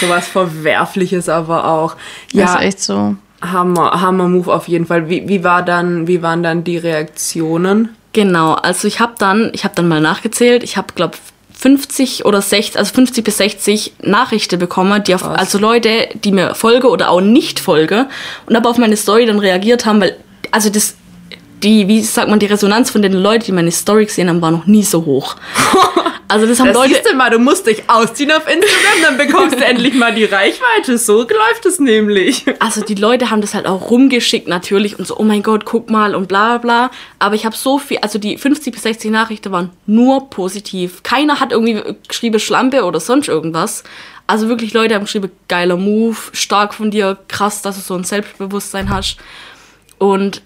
Sowas Verwerfliches aber auch. Ja. Ja, Das ist echt so. Hammer, Hammer Move auf jeden Fall. Wie, wie, war dann, wie waren dann die Reaktionen? Genau, also ich habe dann, ich habe dann mal nachgezählt, ich habe glaube 50 oder 60, also 50 bis 60 Nachrichten bekommen, die auf, also Leute, die mir folge oder auch nicht folge und aber auf meine Story dann reagiert haben, weil also das die wie sagt man die Resonanz von den Leuten, die meine Story gesehen haben, war noch nie so hoch. Also das haben Das Leute siehst du mal, du musst dich ausziehen auf Instagram, dann bekommst du endlich mal die Reichweite. So läuft es nämlich. also die Leute haben das halt auch rumgeschickt natürlich und so, oh mein Gott, guck mal und bla bla bla. Aber ich habe so viel, also die 50 bis 60 Nachrichten waren nur positiv. Keiner hat irgendwie geschrieben Schlampe oder sonst irgendwas. Also wirklich Leute haben geschrieben, geiler Move, stark von dir, krass, dass du so ein Selbstbewusstsein hast. Und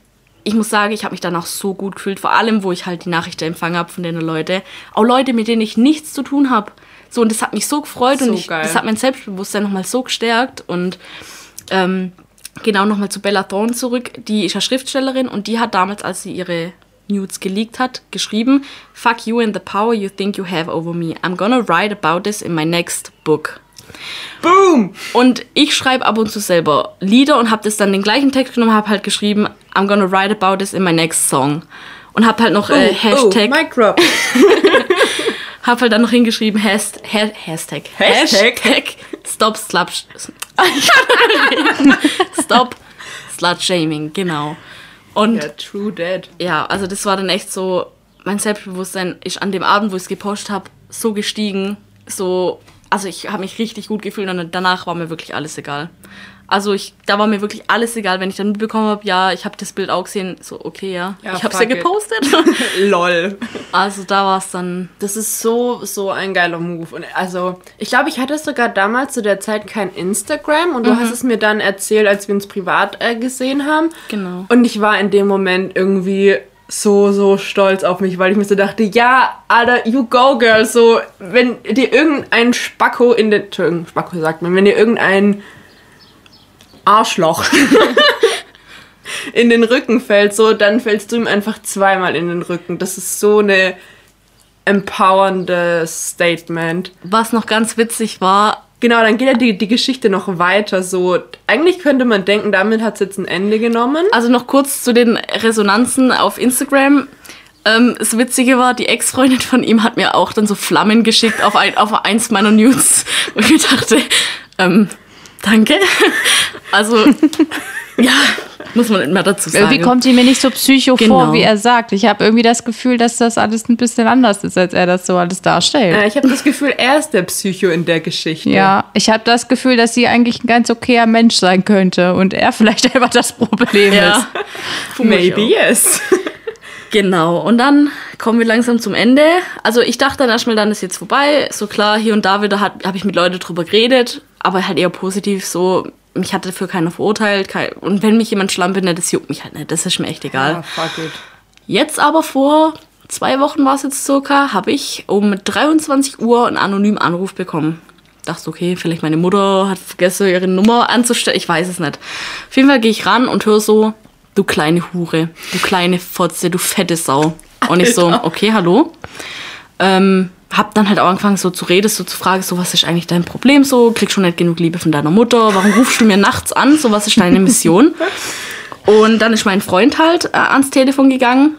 ich muss sagen, ich habe mich danach so gut gefühlt, vor allem, wo ich halt die Nachrichten empfangen habe von den Leuten. Auch Leute, mit denen ich nichts zu tun habe. So, und das hat mich so gefreut So und ich, das hat mein Selbstbewusstsein nochmal so gestärkt. Und ähm, genau nochmal zu Bella Thorne zurück. Die ist ja Schriftstellerin und die hat damals, als sie ihre Nudes geleakt hat, geschrieben: Fuck you and the power you think you have over me. I'm gonna write about this in my next book. Boom! Und ich schreibe ab und zu selber Lieder und habe das dann den gleichen Text genommen, habe halt geschrieben, I'm gonna write about this in my next song. Und habe halt noch äh, Hashtag, Oh, mic drop. habe halt dann noch hingeschrieben, Hast, ha, Hashtag, Hashtag? Stop Slut, Stop Slut Shaming, genau. Und Ja, true dead. ja, also das war dann echt so, mein Selbstbewusstsein ist an dem Abend, wo ich es gepostet habe, so gestiegen, so, also ich habe mich richtig gut gefühlt und danach war mir wirklich alles egal. Also ich, da war mir wirklich alles egal, wenn ich dann mitbekommen habe, ja, ich habe das Bild auch gesehen, so okay, ja, Ja, ich habe es ja gepostet. Lol. also da war es dann, Das ist so, so ein geiler Move. Und also, ich glaube, ich hatte sogar damals zu der Zeit kein Instagram und du hast es mir dann erzählt, als wir uns privat äh, gesehen haben. Genau. Und ich war in dem Moment irgendwie so, so stolz auf mich, weil ich mir so dachte, ja, Alter, you go, girl. So, wenn dir irgendein Spacko in den. Entschuldigung, Spacko sagt man, wenn dir irgendein Arschloch in den Rücken fällt, so, dann fällst du ihm einfach zweimal in den Rücken. Das ist so eine empowernde Statement. was noch ganz witzig war, Genau, dann geht ja die, die Geschichte noch weiter. So, eigentlich könnte man denken, damit hat es jetzt ein Ende genommen. Also noch kurz zu den Resonanzen auf Instagram. Ähm, das Witzige war, die Ex-Freundin von ihm hat mir auch dann so Flammen geschickt auf, ein, auf eins meiner Nudes. Und ich dachte, ähm, danke. Also, ja, muss man mehr dazu sagen. Irgendwie kommt sie mir nicht so psycho Genau. vor, wie er sagt. Ich habe irgendwie das Gefühl, dass das alles ein bisschen anders ist, als er das so alles darstellt. Äh, ich habe das Gefühl, er ist der Psycho in der Geschichte. Ja, ich habe das Gefühl, dass sie eigentlich ein ganz okayer Mensch sein könnte und er vielleicht einfach das Problem ist. ja. Maybe yes. Genau, und dann kommen wir langsam zum Ende. Also ich dachte dann erstmal, dann ist jetzt vorbei. So klar, hier und da wieder habe ich mit Leuten drüber geredet, aber halt eher positiv so. Mich hat dafür keiner verurteilt. Kein, und wenn mich jemand schlampe, ne, das juckt mich halt nicht. Das ist mir echt egal. It. Jetzt aber vor zwei Wochen war es jetzt circa, habe ich um 23 Uhr einen anonymen Anruf bekommen. Dachte, okay, vielleicht meine Mutter hat vergessen, ihre Nummer anzustellen. Ich weiß es nicht. Auf jeden Fall gehe ich ran und höre so, du kleine Hure, du kleine Fotze, du fette Sau. Und ich so, okay, hallo. Ähm, hab dann halt auch angefangen so zu reden, so zu fragen, so was ist eigentlich dein Problem so, kriegst schon nicht genug Liebe von deiner Mutter, warum rufst du mir nachts an, so was ist deine Mission? Und dann ist mein Freund halt äh, ans Telefon gegangen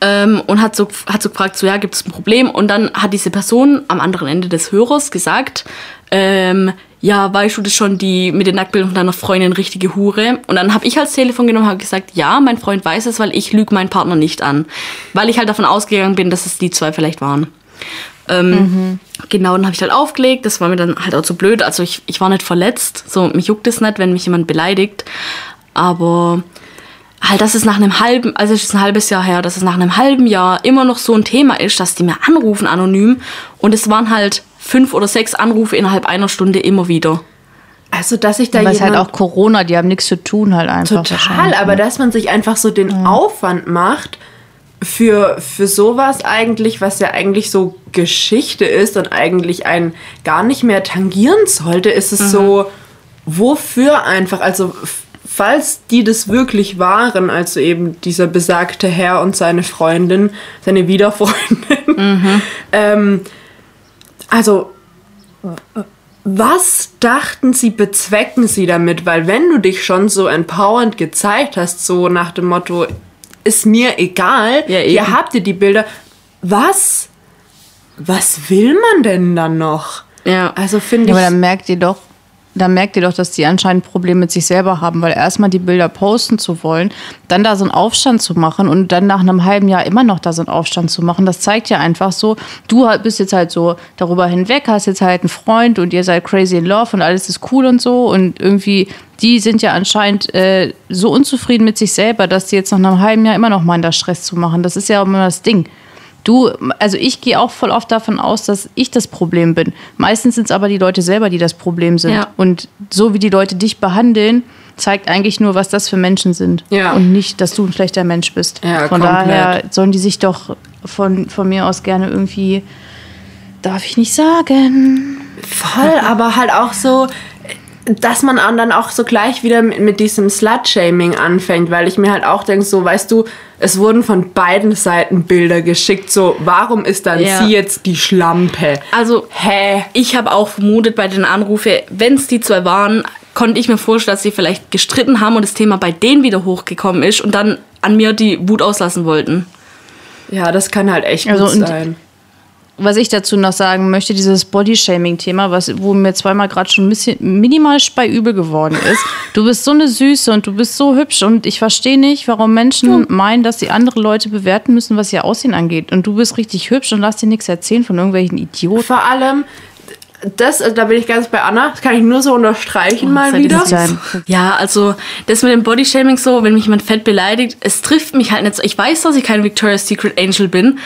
ähm, und hat so, hat so gefragt, so ja, gibt es ein Problem? Und dann hat diese Person am anderen Ende des Hörers gesagt, ähm, ja, weißt du das schon, die mit den Nacktbildern von deiner Freundin richtige Hure? Und dann habe ich das Telefon genommen und habe gesagt, ja, mein Freund weiß es, weil ich lüge meinen Partner nicht an. Weil ich halt davon ausgegangen bin, dass es die zwei vielleicht waren. Ähm, Genau, dann habe ich halt aufgelegt. Das war mir dann halt auch zu blöd. Also ich, ich war nicht verletzt. So, mich juckt es nicht, wenn mich jemand beleidigt. Aber halt, dass es nach einem halben, also es ist ein halbes Jahr her, dass es nach einem halben Jahr immer noch so ein Thema ist, dass die mir anrufen anonym. Und es waren halt fünf oder sechs Anrufe innerhalb einer Stunde immer wieder. Also, dass ich da Aber es ist halt auch Corona, die haben nichts zu tun halt einfach. total, aber ne? dass man sich einfach so den Aufwand macht für, für sowas eigentlich, was ja eigentlich so Geschichte ist und eigentlich einen gar nicht mehr tangieren sollte, ist es so, wofür einfach, also falls die das wirklich waren, also eben dieser besagte Herr und seine Freundin, seine Wiederfreundin, ähm, also was dachten sie, bezwecken sie damit? Weil wenn du dich schon so empowernd gezeigt hast, so nach dem Motto, ist mir egal, Ja, hier habt ihr die Bilder, was, was will man denn dann noch? Ja. Also finde ich, aber dann merkt ihr doch, dann merkt ihr doch, dass die anscheinend ein Problem mit sich selber haben, weil erstmal die Bilder posten zu wollen, dann da so einen Aufstand zu machen und dann nach einem halben Jahr immer noch da so einen Aufstand zu machen, das zeigt ja einfach so, du halt- bist jetzt halt so darüber hinweg, hast jetzt halt einen Freund und ihr seid crazy in love und alles ist cool und so und irgendwie, die sind ja anscheinend äh, so unzufrieden mit sich selber, dass die jetzt nach einem halben Jahr immer noch mal in das Stress zu machen. Das ist ja auch immer das Ding. Du, also ich gehe auch voll oft davon aus, dass ich das Problem bin. Meistens sind es aber die Leute selber, die das Problem sind. Ja. Und so wie die Leute dich behandeln, zeigt eigentlich nur, was das für Menschen sind. Ja. Und nicht, dass du ein schlechter Mensch bist. Ja, von komplett. daher sollen die sich doch von, von mir aus gerne irgendwie, darf ich nicht sagen. voll, aber halt auch so, dass man dann auch so gleich wieder mit, mit diesem Slut-Shaming anfängt, weil ich mir halt auch denke, so, weißt du, es wurden von beiden Seiten Bilder geschickt, so, warum ist dann Ja. sie jetzt die Schlampe? Also, Hä? ich habe auch vermutet bei den Anrufen, wenn es die zwei waren, konnte ich mir vorstellen, dass sie vielleicht gestritten haben und das Thema bei denen wieder hochgekommen ist und dann an mir die Wut auslassen wollten. Ja, das kann halt echt Also, gut sein. Was ich dazu noch sagen möchte, dieses Body-Shaming-Thema, was, wo mir zweimal gerade schon ein bisschen minimal bei übel geworden ist. Du bist so eine Süße und du bist so hübsch und ich verstehe nicht, warum Menschen meinen, dass sie andere Leute bewerten müssen, was ihr Aussehen angeht. Und du bist richtig hübsch und lass dir nichts erzählen von irgendwelchen Idioten. Vor allem, das, da bin ich ganz bei Anna, das kann ich nur so unterstreichen mal seid ihr wieder. Ja, also das mit dem Bodyshaming so, wenn mich jemand fett beleidigt, es trifft mich halt nicht so. Ich weiß, dass ich kein Victoria's Secret Angel bin,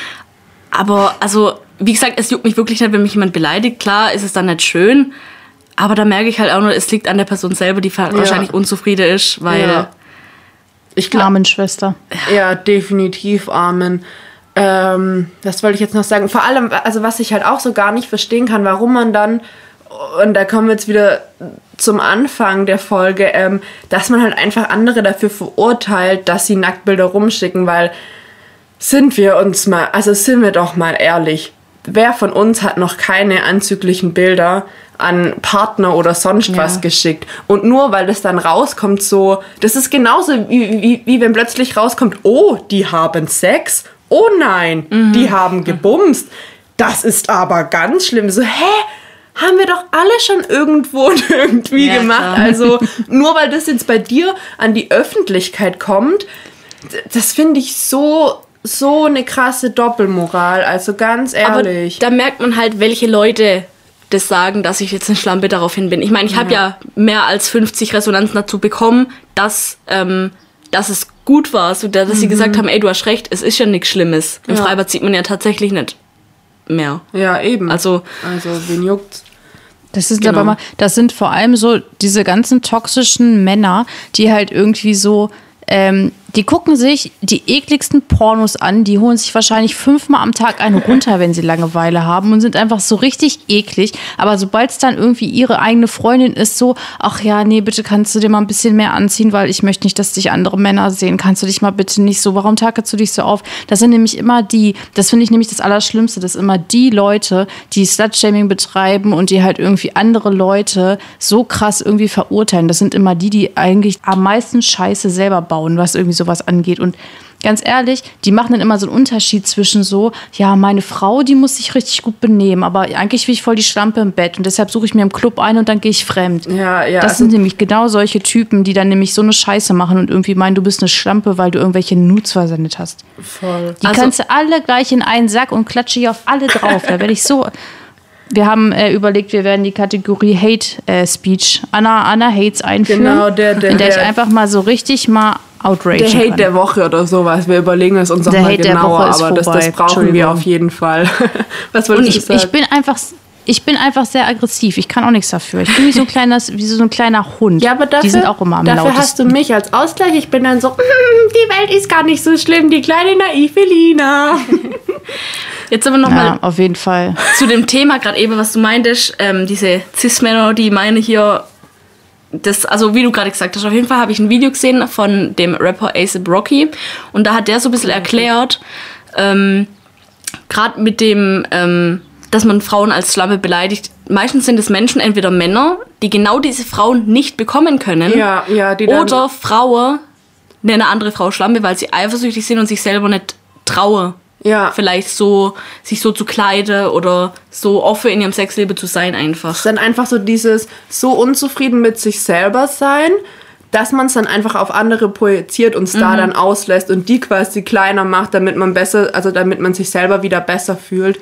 aber also, wie gesagt, es juckt mich wirklich nicht, wenn mich jemand beleidigt. Klar ist es dann nicht schön, aber da merke ich halt auch nur, es liegt an der Person selber, die wahrscheinlich unzufrieden ist, weil Ja. Ich glaube, Armen Schwester. Ja, definitiv Armen. Ähm, was wollte ich jetzt noch sagen? Vor allem, also was ich halt auch so gar nicht verstehen kann, warum man dann, und da kommen wir jetzt wieder zum Anfang der Folge, ähm, dass man halt einfach andere dafür verurteilt, dass sie Nacktbilder rumschicken, weil sind wir uns mal, also sind wir doch mal ehrlich, wer von uns hat noch keine anzüglichen Bilder an Partner oder sonst was geschickt? Und nur weil das dann rauskommt, so, das ist genauso wie, wie, wie wenn plötzlich rauskommt, oh, die haben Sex, oh nein, die haben gebumst. Das ist aber ganz schlimm. So, hä? Haben wir doch alle schon irgendwo und irgendwie Ja, gemacht. klar. Also nur weil das jetzt bei dir an die Öffentlichkeit kommt, das finde ich so, so eine krasse Doppelmoral. Also ganz Aber ehrlich. da merkt man halt, welche Leute das sagen, dass ich jetzt eine Schlampe daraufhin bin. Ich meine, ich habe ja mehr als 50 Resonanzen dazu bekommen, dass, ähm, dass es gut war, so dass sie gesagt haben, ey, du hast recht, es ist ja nichts Schlimmes. Im Ja. Freibad sieht man ja tatsächlich nicht mehr. ja, eben. Also, also wen juckt's? Das sind Genau. aber mal, das sind vor allem so diese ganzen toxischen Männer, die halt irgendwie so, ähm, Die gucken sich die ekligsten Pornos an, die holen sich wahrscheinlich fünfmal am Tag einen runter, wenn sie Langeweile haben und sind einfach so richtig eklig. Aber sobald es dann irgendwie ihre eigene Freundin ist, so, ach ja, nee, bitte kannst du dir mal ein bisschen mehr anziehen, weil ich möchte nicht, dass dich andere Männer sehen. Kannst du dich mal bitte nicht so, warum takelst du dich so auf? Das sind nämlich immer die, das finde ich nämlich das Allerschlimmste, das sind immer die Leute, die Slut-Shaming betreiben und die halt irgendwie andere Leute so krass irgendwie verurteilen. Das sind immer die, die eigentlich am meisten Scheiße selber bauen, was irgendwie sowas angeht. Und ganz ehrlich, die machen dann immer so einen Unterschied zwischen so, ja, meine Frau, die muss sich richtig gut benehmen, aber eigentlich will ich voll die Schlampe im Bett und deshalb suche ich mir im Club ein und dann gehe ich fremd. Ja, ja, Das also- sind nämlich genau solche Typen, die dann nämlich so eine Scheiße machen und irgendwie meinen, du bist eine Schlampe, weil du irgendwelche Nudes versendet hast. Voll. Die Also- kannst du alle gleich in einen Sack und klatsche hier auf alle drauf. Da werde ich so. Wir haben äh, überlegt, wir werden die Kategorie Hate äh, Speech, Anna, Anna Hates einführen. Genau, der- der- in der ich der- einfach mal so richtig mal outrage Der Hate kann. der Woche oder sowas. Wir überlegen es uns nochmal Hate der genauer, Woche ist aber das, das brauchen wir auf jeden Fall. Was wolltest ich, du sagen? ich bin einfach. Ich bin einfach sehr aggressiv. Ich kann auch nichts dafür. Ich bin wie so ein kleiner, wie so ein kleiner Hund. ja, aber dafür, die sind auch immer am dafür lautesten. hast du mich als Ausgleich. Ich bin dann so, "Mm, die Welt ist gar nicht so schlimm, die kleine naive Lina. Jetzt aber nochmal ja, auf jeden Fall. zu dem Thema gerade eben, was du meintest, ähm, diese Cis-Männer, die meine hier, das, also wie du gerade gesagt hast, auf jeden Fall habe ich ein Video gesehen von dem Rapper ASAP Rocky und da hat der so ein bisschen erklärt, ähm, gerade mit dem, ähm, dass man Frauen als Schlampe beleidigt, meistens sind es Menschen, entweder Männer, die genau diese Frauen nicht bekommen können, Ja, ja, oder Frauen nennen eine andere Frau Schlampe, weil sie eifersüchtig sind und sich selber nicht trauen Ja. vielleicht so sich so zu kleiden oder so offen in ihrem Sexleben zu sein einfach. dann einfach so dieses so unzufrieden mit sich selber sein, dass man es dann einfach auf andere projiziert und es da dann auslässt und die quasi kleiner macht, damit man besser, also damit man sich selber wieder besser fühlt.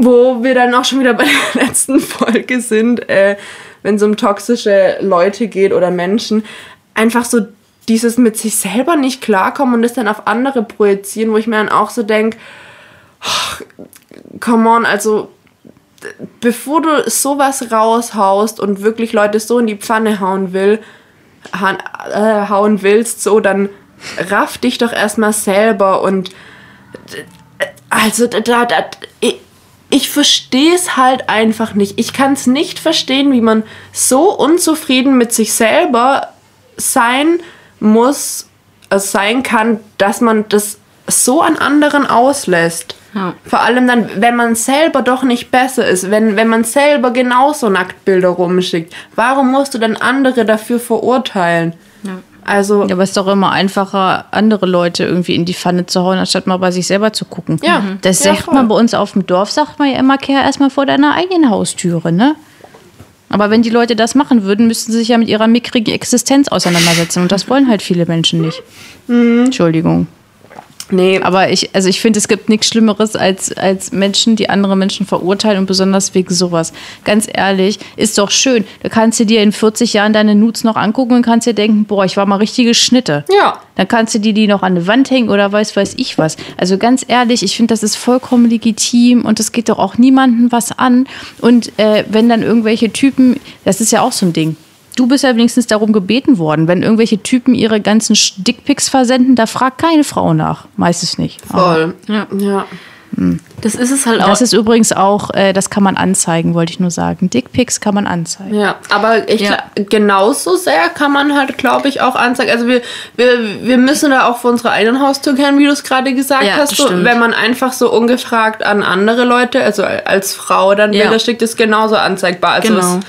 Wo wir dann auch schon wieder bei der letzten Folge sind, äh, wenn es um toxische Leute geht oder Menschen, einfach so dieses mit sich selber nicht klarkommen und das dann auf andere projizieren, wo ich mir dann auch so denke, come on, also bevor du sowas raushaust und wirklich Leute so in die Pfanne hauen will, ha äh, hauen willst, so, dann raff dich doch erstmal selber und also da, da, da ich, ich verstehe es halt einfach nicht. Ich kann es nicht verstehen, wie man so unzufrieden mit sich selber sein muss, äh, sein kann, dass man das so an anderen auslässt. Ja. Vor allem dann, wenn man selber doch nicht besser ist, wenn, wenn man selber genauso Nacktbilder rumschickt. Warum musst du dann andere dafür verurteilen? Also, Ja, aber es ist doch immer einfacher, andere Leute irgendwie in die Pfanne zu hauen, anstatt mal bei sich selber zu gucken. Ja. Das Ja, sagt voll. man bei uns auf dem Dorf, sagt man ja immer, kehr erstmal vor deiner eigenen Haustüre, ne? Aber wenn die Leute das machen würden, müssten sie sich ja mit ihrer mickrigen Existenz auseinandersetzen. Und das wollen halt viele Menschen nicht. Mhm. Entschuldigung. Nee, Aber ich, also ich finde, es gibt nichts Schlimmeres als, als Menschen, die andere Menschen verurteilen und besonders wegen sowas. Ganz ehrlich, ist doch schön. Da kannst du dir in 40 Jahren deine Nudes noch angucken und kannst dir denken, boah, ich war mal richtige Schnitte. Ja. Dann kannst du dir die noch an die Wand hängen oder weiß weiß ich was. Also ganz ehrlich, ich finde, das ist vollkommen legitim und das geht doch auch niemandem was an. Und äh, wenn dann irgendwelche Typen, das ist ja auch so ein Ding. Du bist ja wenigstens darum gebeten worden, wenn irgendwelche Typen ihre ganzen Dickpics versenden, da fragt keine Frau nach. Meistens nicht. voll. Ja. ja. Das ist es halt auch. Das ist übrigens auch, äh, das kann man anzeigen, wollte ich nur sagen. Dickpics kann man anzeigen. Ja, aber ich Ja. genauso sehr kann man halt, glaube ich, auch anzeigen. Also wir, wir, wir müssen da auch vor unserer eigenen Haustür kennen, wie du es gerade gesagt Ja, hast. So, wenn man einfach so ungefragt an andere Leute, also als Frau dann Ja. Bilder schickt, ist genauso anzeigbar. Also Genau. es,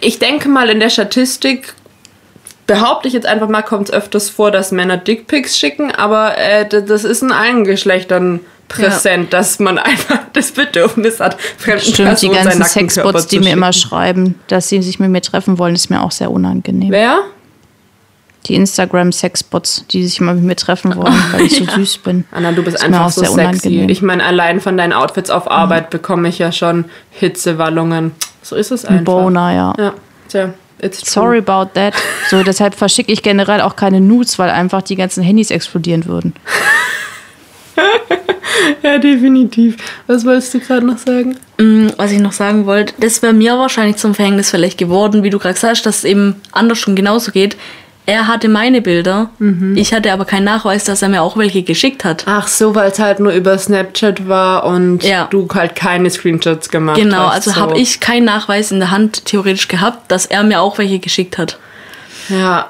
ich denke mal, in der Statistik behaupte ich jetzt einfach mal, kommt es öfters vor, dass Männer Dickpics schicken, aber äh, das ist in allen Geschlechtern präsent, dass man einfach das Bedürfnis hat, fremden Stimmt, die Personen seinen ganzen Sexbots, die mir immer schreiben, dass sie sich mit mir treffen wollen, ist mir auch sehr unangenehm. Wer? Die Instagram-Sexbots, die sich mal mit mir treffen wollen, weil ich so süß bin. Anna, du bist Ist einfach auch so sehr sexy. unangenehm. Mhm. Ich meine, allein von deinen Outfits auf Arbeit bekomme ich ja schon Hitzewallungen. So ist es einfach. Ein Boner, ja. Ja, tja. Sorry about that. So, deshalb verschicke ich generell auch keine Nudes, weil einfach die ganzen Handys explodieren würden. Ja, definitiv. Was wolltest du gerade noch sagen? Mm, was ich noch sagen wollte, das wäre mir wahrscheinlich zum Verhängnis vielleicht geworden, wie du gerade gesagt hast, dass es eben anders schon genauso geht. Er hatte meine Bilder. Ich hatte aber keinen Nachweis, dass er mir auch welche geschickt hat. Ach so, weil es halt nur über Snapchat war und Ja. du halt keine Screenshots gemacht Genau, hast. also so. habe ich keinen Nachweis in der Hand theoretisch gehabt, dass er mir auch welche geschickt hat. Ja,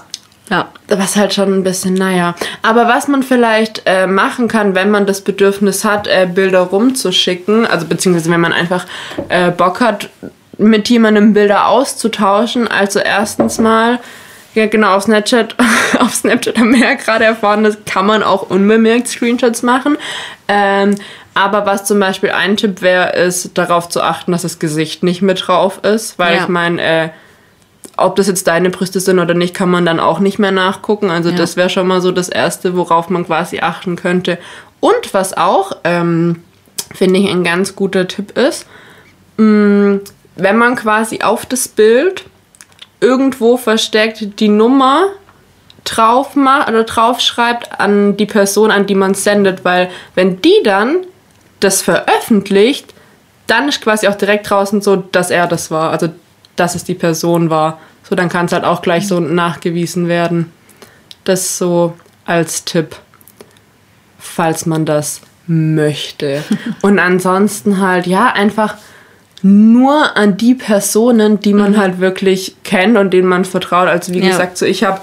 Ja. was halt schon ein bisschen, naja. Aber was man vielleicht äh, machen kann, wenn man das Bedürfnis hat, äh, Bilder rumzuschicken, also beziehungsweise wenn man einfach äh, Bock hat, mit jemandem Bilder auszutauschen, also erstens mal, ja genau, auf Snapchat, auf Snapchat haben wir ja gerade erfahren, das kann man auch unbemerkt Screenshots machen. Ähm, aber was zum Beispiel ein Tipp wäre, ist darauf zu achten, dass das Gesicht nicht mit drauf ist, weil Ja. ich meine, äh, ob das jetzt deine Brüste sind oder nicht, kann man dann auch nicht mehr nachgucken. Also Ja. das wäre schon mal so das Erste, worauf man quasi achten könnte. Und was auch, ähm, finde ich, ein ganz guter Tipp ist, mh, wenn man quasi auf das Bild irgendwo versteckt die Nummer drauf macht oder draufschreibt an die Person, an die man sendet, weil wenn die dann das veröffentlicht, dann ist quasi auch direkt draußen so, dass er das war, also dass es die Person war. So, dann kann es halt auch gleich so nachgewiesen werden. Das so als Tipp, falls man das möchte. Und ansonsten halt, ja, einfach nur an die Personen, die man halt wirklich kennt und denen man vertraut. Also wie Ja. gesagt, so ich habe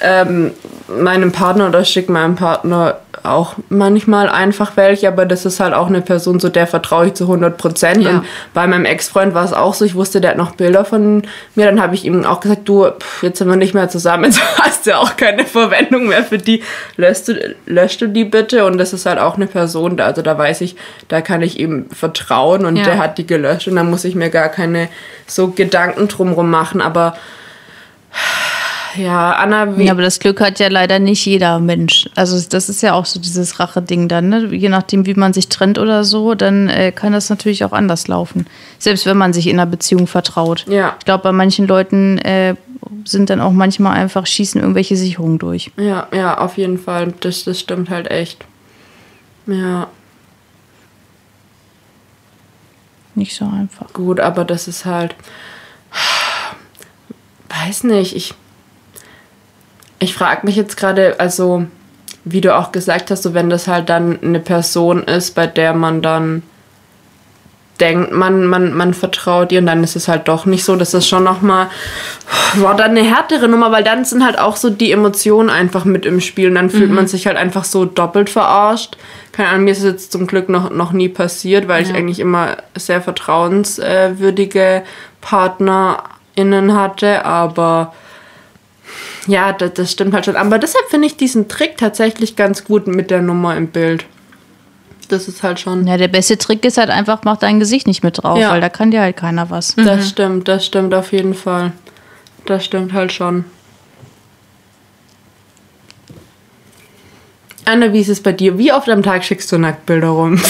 ähm, meinem Partner oder schicke meinem Partner auch manchmal einfach welche, aber das ist halt auch eine Person, so der vertraue ich zu 100 Prozent. Ja. Und bei meinem Ex-Freund war es auch so, ich wusste, der hat noch Bilder von mir, dann habe ich ihm auch gesagt, du, pff, jetzt sind wir nicht mehr zusammen, jetzt hast du auch keine Verwendung mehr für die, löscht du, löscht du die bitte und das ist halt auch eine Person, also da weiß ich, da kann ich ihm vertrauen und Ja. der hat die gelöscht und da muss ich mir gar keine so Gedanken drumrum machen, aber ja, Anna, wie, Ja, aber das Glück hat ja leider nicht jeder Mensch. Also das ist ja auch so dieses Rache-Ding dann, ne? Je nachdem, wie man sich trennt oder so, dann äh, kann das natürlich auch anders laufen. Selbst wenn man sich in einer Beziehung vertraut. Ja. Ich glaube, bei manchen Leuten äh, sind dann auch manchmal einfach, schießen irgendwelche Sicherungen durch. Ja, ja, auf jeden Fall. Das, das stimmt halt echt. Ja, Nicht so einfach. gut, aber das ist halt. Weiß nicht, ich. Ich frage mich jetzt gerade, also, wie du auch gesagt hast, so wenn das halt dann eine Person ist, bei der man dann denkt, man, man, man vertraut ihr und dann ist es halt doch nicht so. Das ist schon nochmal, war dann eine härtere Nummer, weil dann sind halt auch so die Emotionen einfach mit im Spiel und dann fühlt man sich halt einfach so doppelt verarscht. Keine Ahnung, mir ist es jetzt zum Glück noch, noch nie passiert, weil ich eigentlich immer sehr vertrauenswürdige PartnerInnen hatte, aber ja, das, das stimmt halt schon. Aber deshalb finde ich diesen Trick tatsächlich ganz gut mit der Nummer im Bild. Das ist halt schon. Ja, der beste Trick ist halt einfach, mach dein Gesicht nicht mit drauf, Ja. weil da kann dir halt keiner was. Das stimmt, das stimmt auf jeden Fall. Das stimmt halt schon. Anna, wie ist es bei dir? Wie oft am Tag schickst du Nacktbilder rum?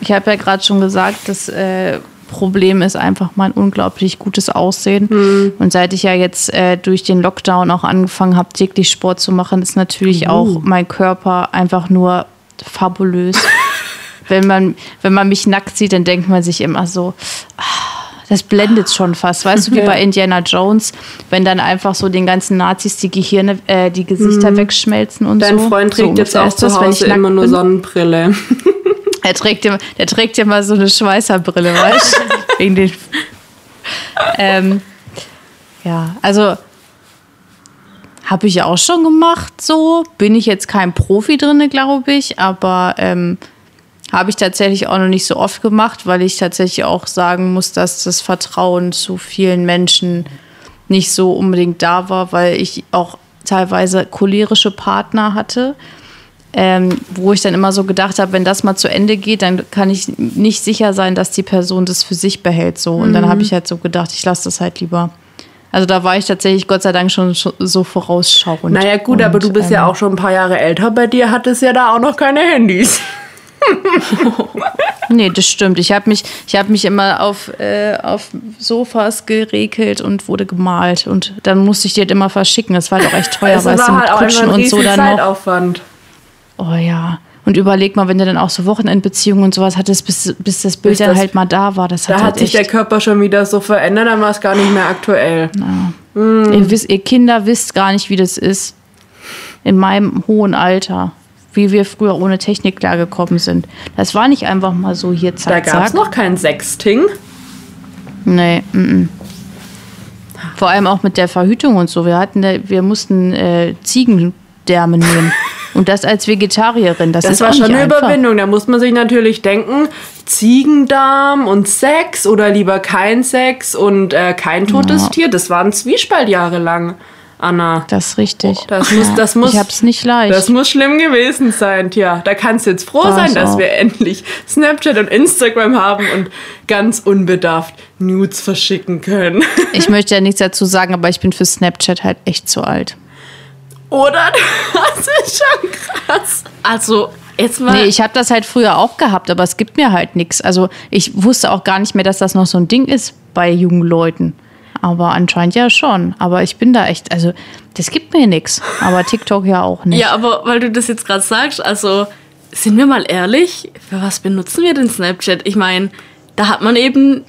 Ich habe ja gerade schon gesagt, das äh, Problem ist einfach mein unglaublich gutes Aussehen. Und seit ich ja jetzt äh, durch den Lockdown auch angefangen habe, täglich Sport zu machen, ist natürlich auch mein Körper einfach nur fabulös. wenn, man, wenn man mich nackt sieht, dann denkt man sich immer so, ah, das blendet schon fast. Weißt du, wie bei Indiana Jones, wenn dann einfach so den ganzen Nazis die Gehirne, äh, die Gesichter wegschmelzen und Dein so. Freund so trägt jetzt auch zu das, wenn ich Hause immer nur bin. Sonnenbrille. Er trägt ja, der trägt ja mal so eine Schweißerbrille, weißt du? Wegen den. Ähm, ja, also habe ich auch schon gemacht, so. Bin ich jetzt kein Profi drin, glaube ich, aber ähm, habe ich tatsächlich auch noch nicht so oft gemacht, weil ich tatsächlich auch sagen muss, dass das Vertrauen zu vielen Menschen nicht so unbedingt da war, weil ich auch teilweise cholerische Partner hatte ähm, wo ich dann immer so gedacht habe, wenn das mal zu Ende geht, dann kann ich nicht sicher sein, dass die Person das für sich behält. So. Und dann habe ich halt so gedacht, ich lasse das halt lieber. Also da war ich tatsächlich Gott sei Dank schon so vorausschauend. Naja, gut, Und, aber du bist ja ähm, auch schon ein paar Jahre älter. Bei dir hat es ja da auch noch keine Handys. Nee, das stimmt. Ich habe mich, ich hab mich immer auf, äh, auf Sofas geregelt und wurde gemalt. Und dann musste ich die halt immer verschicken. Das war halt auch echt teuer, Es weil es war so mit halt auch Kutschen und so dann noch. Zeitaufwand. Oh ja. Und überleg mal, wenn du dann auch so Wochenendbeziehungen und sowas hattest, bis, bis das Bild Bis dann halt mal da war. Das Da hat hat halt sich der Körper schon wieder so verändert, dann war es gar nicht mehr aktuell. Ihr, wisst, ihr Kinder wisst gar nicht, wie das ist. In meinem hohen Alter. Wie wir früher ohne Technik klargekommen sind. Das war nicht einfach mal so hier Da zack, gab es noch kein Sexting. Nee, mm, mm. Vor allem auch mit der Verhütung und so. Wir hatten, da- wir mussten äh, Ziegendärme nehmen. Und das als Vegetarierin. Das, Das ist war schon eine einfach. Überwindung. Da muss man sich natürlich denken, Ziegendarm und Sex oder lieber kein Sex und äh, kein totes Ja. Tier. Das war ein Zwiespalt jahrelang, Anna. Das ist richtig. Das muss, das muss, ich hab's nicht leicht. Das muss schlimm gewesen sein, tja. Da kannst du jetzt froh War's sein, dass auch. wir endlich Snapchat und Instagram haben und ganz unbedarft Nudes verschicken können. ich möchte ja nichts dazu sagen, aber ich bin für Snapchat halt echt zu alt. Oder? Das ist schon krass. Also, jetzt mal. Nee, ich habe das halt früher auch gehabt, aber es gibt mir halt nichts. Also ich wusste auch gar nicht mehr, dass das noch so ein Ding ist bei jungen Leuten. Aber anscheinend ja schon. Aber ich bin da echt, also das gibt mir nichts. Aber TikTok ja auch nicht. Ja, aber weil du das jetzt gerade sagst, also sind wir mal ehrlich, für was benutzen wir denn Snapchat? Ich meine, da hat man eben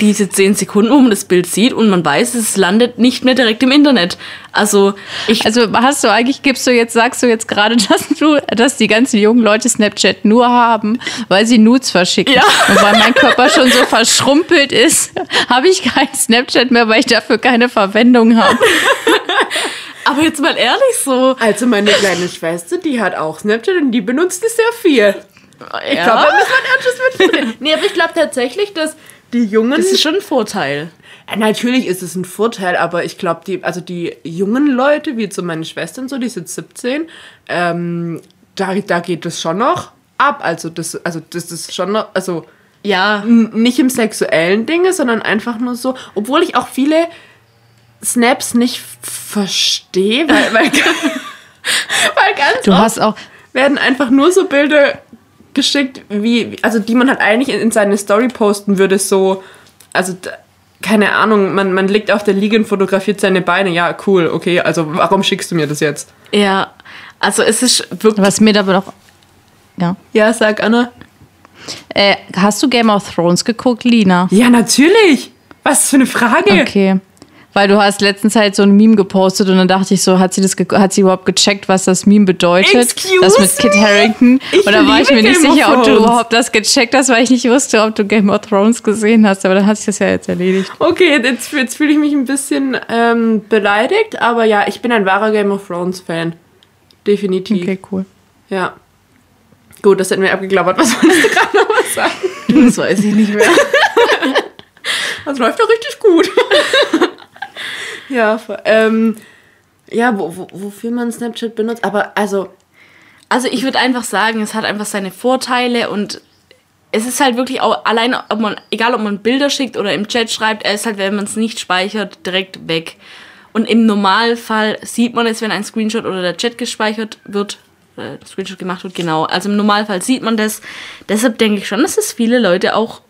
diese 10 Sekunden, wo man das Bild sieht und man weiß, es landet nicht mehr direkt im Internet. Also ich Also hast du eigentlich, gibst du jetzt, sagst du jetzt gerade, dass du, dass die ganzen jungen Leute Snapchat nur haben, weil sie Nudes verschicken. Ja. Und weil mein Körper schon so verschrumpelt ist, habe ich kein Snapchat mehr, weil ich dafür keine Verwendung habe. aber jetzt mal ehrlich so. Also meine kleine Schwester, die hat auch Snapchat und die benutzt es sehr viel. Ich Ja. glaube, da wir ein erstes mitfinden. Nee, aber ich glaube tatsächlich, dass die Jungen... Das ist schon ein Vorteil. Äh, Natürlich ist es ein Vorteil, aber ich glaube, die, also die jungen Leute, wie zu meine Schwestern so, die sind 17, ähm, da, da geht es schon noch ab. Also das, also das ist schon noch, also Ja, nicht im sexuellen Dinge, sondern einfach nur so, obwohl ich auch viele Snaps nicht verstehe, weil, weil, weil ganz Du oft hast auch, werden einfach nur so Bilder geschickt, wie, also die man halt eigentlich in, in seine Story posten würde, so, also keine Ahnung, man, man liegt auf der Liege und fotografiert seine Beine. Ja, cool, okay, also warum schickst du mir das jetzt? ja. Also es ist wirklich. was mir da noch, ja. Ja, sag Anna. Äh, hast du Game of Thrones geguckt, Lina? Ja, natürlich. Was für eine Frage. Okay. Weil du hast letztens halt so ein Meme gepostet und dann dachte ich so, hat sie das hat sie überhaupt gecheckt, was das Meme bedeutet? Excuse das mit Kit? Harrington. Ich und da war ich mir nicht Game sicher, ob du überhaupt das gecheckt hast, weil ich nicht wusste, ob du Game of Thrones gesehen hast. Aber dann hat sich das ja jetzt erledigt. Okay, jetzt, jetzt fühle ich mich ein bisschen ähm, beleidigt, aber ja, ich bin ein wahrer Game of Thrones Fan. Definitiv. Okay, cool. Ja. Gut, das hätten wir abgeklappert. Was wolltest du gerade noch was sagen? Das weiß ich nicht mehr. Das läuft doch richtig gut. ja, ähm, ja, wo, wo, wofür man Snapchat benutzt. Aber also, Also ich würde einfach sagen, es hat einfach seine Vorteile und es ist halt wirklich auch allein, ob man, egal ob man Bilder schickt oder im Chat schreibt, er ist halt, wenn man es nicht speichert, direkt weg. Und im Normalfall sieht man es, wenn ein Screenshot oder der Chat gespeichert wird, äh, Screenshot gemacht wird, genau. Also im Normalfall sieht man das. Deshalb denke ich schon, dass es viele Leute auch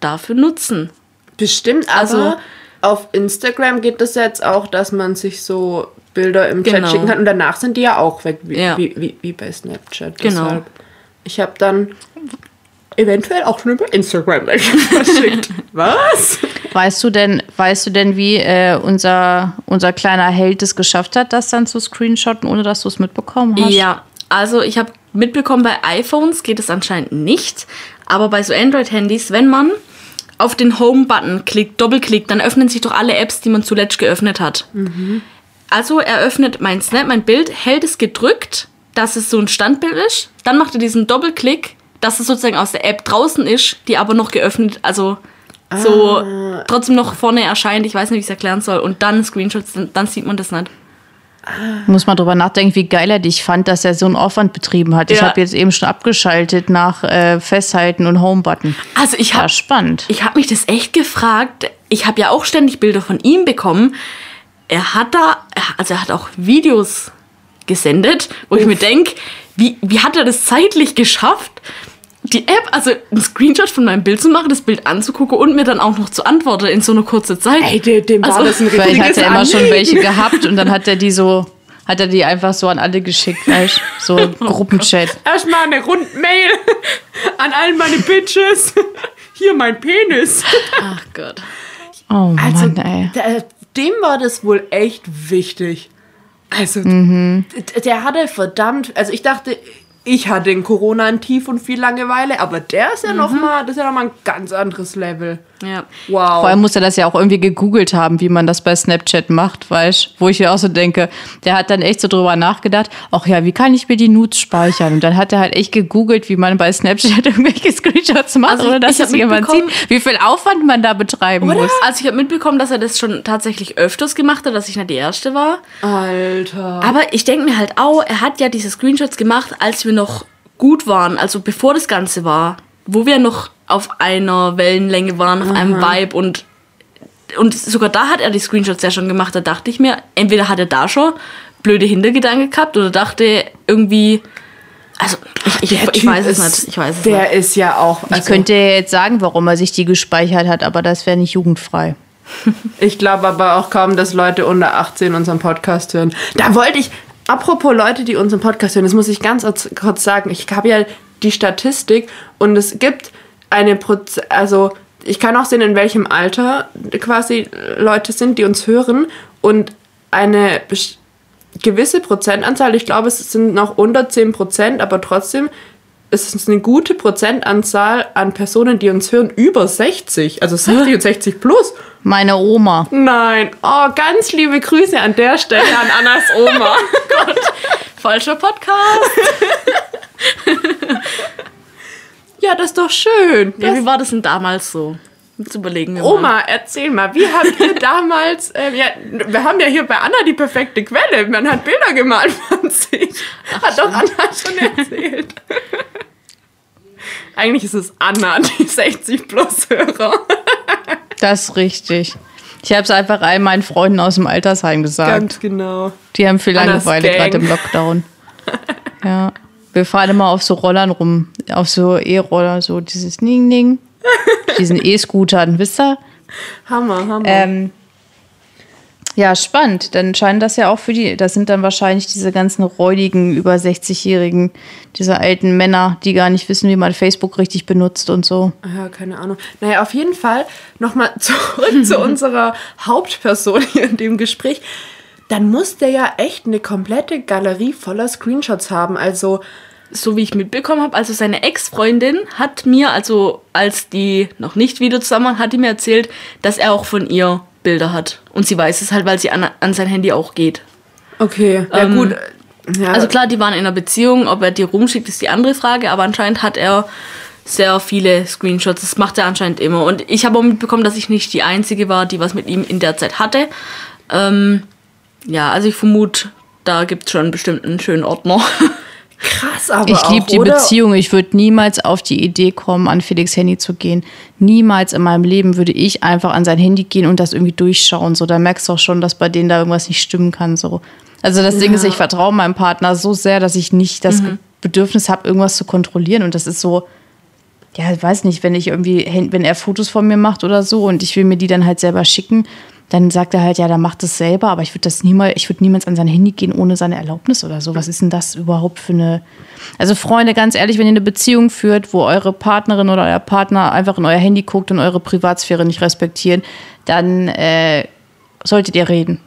dafür nutzen. bestimmt, Also- also auf Instagram geht es jetzt auch, dass man sich so Bilder im Genau. Chat schicken kann und danach sind die ja auch weg, wie, Ja. wie, wie, wie bei Snapchat. Genau. Deshalb, ich habe dann eventuell auch schon über Instagram welche verschickt. Was? Weißt du denn, weißt du denn, wie äh, unser, unser kleiner Held es geschafft hat, das dann zu screenshotten, ohne dass du es mitbekommen hast? Ja, also ich habe mitbekommen, bei iPhones geht es anscheinend nicht, aber bei so Android-Handys, wenn man auf den Home-Button klickt, doppelklickt, dann öffnen sich doch alle Apps, die man zuletzt geöffnet hat. Also er öffnet mein Snap, mein Bild, hält es gedrückt, dass es so ein Standbild ist, dann macht er diesen Doppelklick, dass es sozusagen aus der App draußen ist, die aber noch geöffnet, also so trotzdem noch vorne erscheint, ich weiß nicht, wie ich es erklären soll, und dann Screenshots, dann, dann sieht man das nicht. Muss man drüber nachdenken, wie geil er dich fand, dass er so einen Aufwand betrieben hat. Ich Ja. habe jetzt eben schon abgeschaltet nach äh, Festhalten und Home-Button. Also ich habe spannend. Ich habe mich das echt gefragt. Ich habe ja auch ständig Bilder von ihm bekommen. Er hat da, also er hat auch Videos gesendet, wo ich mir denke, wie, wie hat er das zeitlich geschafft, die App, also einen Screenshot von meinem Bild zu machen, das Bild anzugucken und mir dann auch noch zu antworten in so einer kurzen Zeit. Ey, dem, dem war Also, das ein richtiges Vielleicht hat er immer schon welche gehabt und dann hat er die so, hat er die einfach so an alle geschickt, weißt? So Oh Gruppenchat. Erstmal eine Rundmail an all meine Bitches. Hier mein Penis. Ach Gott. Oh Also, Mann, ey. da, dem war das wohl echt wichtig. Also, d- der hatte verdammt, also ich dachte, ich hatte in Corona ein Tief und viel Langeweile, aber der ist ja noch mal, das ist ja noch mal ein ganz anderes Level. Ja. Wow. Vor allem muss er das ja auch irgendwie gegoogelt haben, wie man das bei Snapchat macht, weißt Wo ich mir auch so denke, der hat dann echt so drüber nachgedacht, ach ja, wie kann ich mir die Nudes speichern? Und dann hat er halt echt gegoogelt, wie man bei Snapchat irgendwelche Screenshots macht, Also oder dass es jemand sieht, wie viel Aufwand man da betreiben muss. Also ich habe mitbekommen, dass er das schon tatsächlich öfters gemacht hat, dass ich nicht die Erste war. Alter. Aber ich denke mir halt auch, er hat ja diese Screenshots gemacht, als wir noch gut waren, also bevor das Ganze war, wo wir noch auf einer Wellenlänge waren, auf einem Vibe und und sogar da hat er die Screenshots ja schon gemacht. Da dachte ich mir, entweder hat er da schon blöde Hintergedanken gehabt oder dachte irgendwie, also ich, ich, ich weiß es ist- nicht. Ich weiß es der nicht. ist ja auch. Ich Also, könnte ja jetzt sagen, warum er sich die gespeichert hat, aber das wäre nicht jugendfrei. Ich glaube aber auch kaum, dass Leute unter 18 unseren Podcast hören. Da wollte ich, apropos Leute, die unseren Podcast hören, das muss ich ganz kurz- sagen. Ich habe ja die Statistik und es gibt eine Proz also ich kann auch sehen, in welchem Alter quasi Leute sind, die uns hören und eine gewisse Prozentanzahl, ich glaube, es sind noch unter 10 Prozent, aber trotzdem ist es eine gute Prozentanzahl an Personen, die uns hören, über 60, also 60 und 60 plus. Meine Oma. Nein, oh, ganz liebe Grüße an der Stelle an Annas Oma. Falscher Podcast. ja, das ist doch schön. Ja, Das, wie war das denn damals so? Jetzt überlegen wir mal. Oma, erzähl mal, wie habt ihr damals, ähm, ja, wir haben ja hier bei Anna die perfekte Quelle, man hat Bilder gemalt von sich. hat doch Anna schon erzählt. Eigentlich ist es Anna, die 60 plus Hörer. Das ist richtig. Ich habe es einfach all meinen Freunden aus dem Altersheim gesagt. Ganz genau. Die haben viel Annas Langeweile gerade im Lockdown. ja. Wir fahren immer auf so Rollern rum, auf so E-Roller, so dieses Ning-Ning. Diesen E-Scootern, wisst ihr? Hammer, Hammer. Ähm, ja, spannend. Dann scheint das ja auch für die, das sind dann wahrscheinlich diese ganzen räudigen, über 60-Jährigen, diese alten Männer, die gar nicht wissen, wie man Facebook richtig benutzt und so. Ja, keine Ahnung. Naja, auf jeden Fall nochmal zurück zu unserer Hauptperson hier in dem Gespräch. Dann muss der ja echt eine komplette Galerie voller Screenshots haben. Also, so wie ich mitbekommen habe, also seine Ex-Freundin hat mir, also als die noch nicht wieder zusammen waren, hat die mir erzählt, dass er auch von ihr Bilder hat. Und sie weiß es halt, weil sie an, an sein Handy auch geht. okay, ja Ähm, gut. Ja, Also klar, die waren in einer Beziehung, ob er die rumschickt, ist die andere Frage, aber anscheinend hat er sehr viele Screenshots. Das macht er anscheinend immer. Und ich habe auch mitbekommen, dass ich nicht die Einzige war, die was mit ihm in der Zeit hatte. Ähm, ja, also ich vermute, da gibt es schon bestimmt einen schönen Ordner. krass, aber Ich liebe die oder? Beziehung. Ich würde niemals auf die Idee kommen, an Felix Handy zu gehen. Niemals in meinem Leben würde ich einfach an sein Handy gehen und das irgendwie durchschauen. So, da merkst du auch schon, dass bei denen da irgendwas nicht stimmen kann. So. Also das Ding ist, ich vertraue meinem Partner so sehr, dass ich nicht das Bedürfnis habe, irgendwas zu kontrollieren. Und das ist so, ja, ich weiß nicht, wenn ich irgendwie, wenn er Fotos von mir macht oder so und ich will mir die dann halt selber schicken, dann sagt er halt, ja, dann macht es selber, aber ich würde das niemals, ich würde niemals an sein Handy gehen ohne seine Erlaubnis oder so. Was ist denn das überhaupt für eine. Also, Freunde, ganz ehrlich, wenn ihr eine Beziehung führt, wo eure Partnerin oder euer Partner einfach in euer Handy guckt und eure Privatsphäre nicht respektieren, dann äh, solltet ihr reden.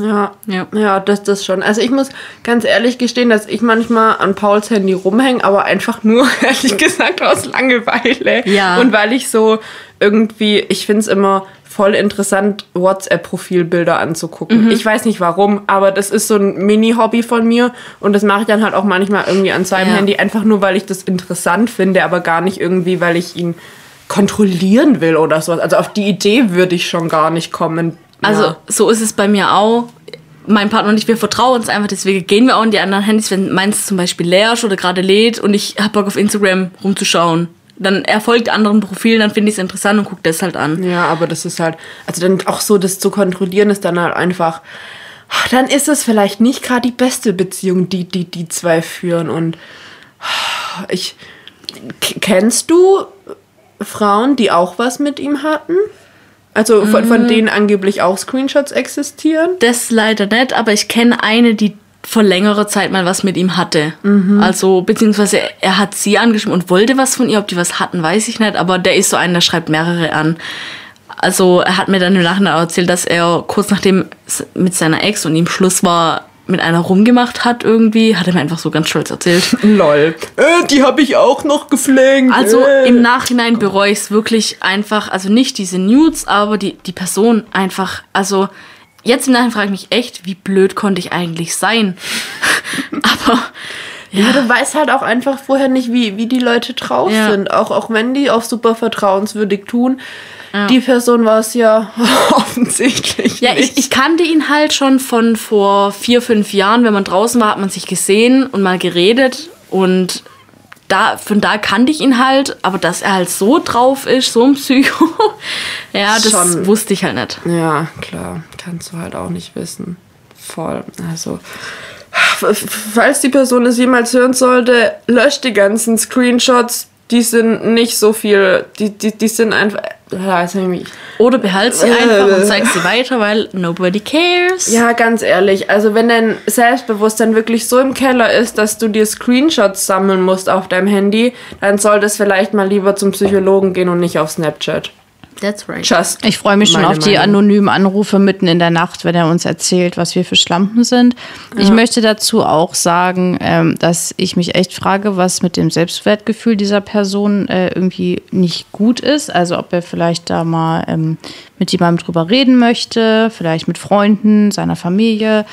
Ja, Ja. ja, das das schon. Also ich muss ganz ehrlich gestehen, dass ich manchmal an Pauls Handy rumhänge, aber einfach nur, ehrlich gesagt, aus Langeweile. Ja. Und weil ich so irgendwie, ich finde es immer voll interessant, WhatsApp-Profilbilder anzugucken. Ich weiß nicht warum, aber das ist so ein Mini-Hobby von mir und das mache ich dann halt auch manchmal irgendwie an seinem Ja. Handy, einfach nur, weil ich das interessant finde, aber gar nicht irgendwie, weil ich ihn kontrollieren will oder sowas. Also auf die Idee würde ich schon gar nicht kommen. Also Ja. so ist es bei mir auch. Mein Partner und ich, wir vertrauen uns einfach, deswegen gehen wir auch in die anderen Handys, wenn meins zum Beispiel leer ist oder gerade lädt und ich habe Bock auf Instagram rumzuschauen. Dann er folgt anderen Profilen, dann finde ich es interessant und gucke das halt an. Ja, aber das ist halt, also dann auch so, das zu kontrollieren ist dann halt einfach, dann ist es vielleicht nicht gerade die beste Beziehung, die die, die zwei führen. Und ich, k- kennst du Frauen, die auch was mit ihm hatten? Also von, von denen angeblich auch Screenshots existieren? Das leider nicht, aber ich kenne eine, die vor längerer Zeit mal was mit ihm hatte. Mhm. Also, beziehungsweise er hat sie angeschrieben und wollte was von ihr. Ob die was hatten, weiß ich nicht, aber der ist so einer, der schreibt mehrere an. Also er hat mir dann im Nachhinein erzählt, dass er kurz nachdem mit seiner Ex und ihm Schluss war, mit einer rumgemacht hat irgendwie. Hat er mir einfach so ganz stolz erzählt. Lol. Äh, die habe ich auch noch geflankt. Also äh. im Nachhinein bereue ich es wirklich einfach, also nicht diese Nudes, aber die, die Person einfach, also jetzt im Nachhinein frage ich mich echt, wie blöd konnte ich eigentlich sein? aber Ja, du weißt halt auch einfach vorher nicht, wie, wie die Leute drauf Ja. sind. Auch, auch wenn die auch super vertrauenswürdig tun. Die Person war es ja offensichtlich Ja, nicht. ich, ich kannte ihn halt schon von vor vier, fünf Jahren. Wenn man draußen war, hat man sich gesehen und mal geredet. Und da, von da kannte ich ihn halt. Aber dass er halt so drauf ist, so ein Psycho, ja, das Schon. wusste ich halt nicht. Ja, klar. Kannst du halt auch nicht wissen. Voll. Also, falls die Person es jemals hören sollte, löscht die ganzen Screenshots. Die sind nicht so viel. Die, die, die sind einfach. Oder behalt sie einfach und zeig sie weiter, weil nobody cares. ja, ganz ehrlich, also wenn dein Selbstbewusstsein wirklich so im Keller ist, dass du dir Screenshots sammeln musst auf deinem Handy, dann solltest vielleicht mal lieber zum Psychologen gehen und nicht auf Snapchat. That's right. Just. Ich freue mich schon auf die Meinung. anonymen Anrufe mitten in der Nacht, wenn er uns erzählt, was wir für Schlampen sind. Ich möchte dazu auch sagen, ähm, dass ich mich echt frage, was mit dem Selbstwertgefühl dieser Person äh, irgendwie nicht gut ist. Also ob er vielleicht da mal ähm, mit jemandem drüber reden möchte, vielleicht mit Freunden, seiner Familie.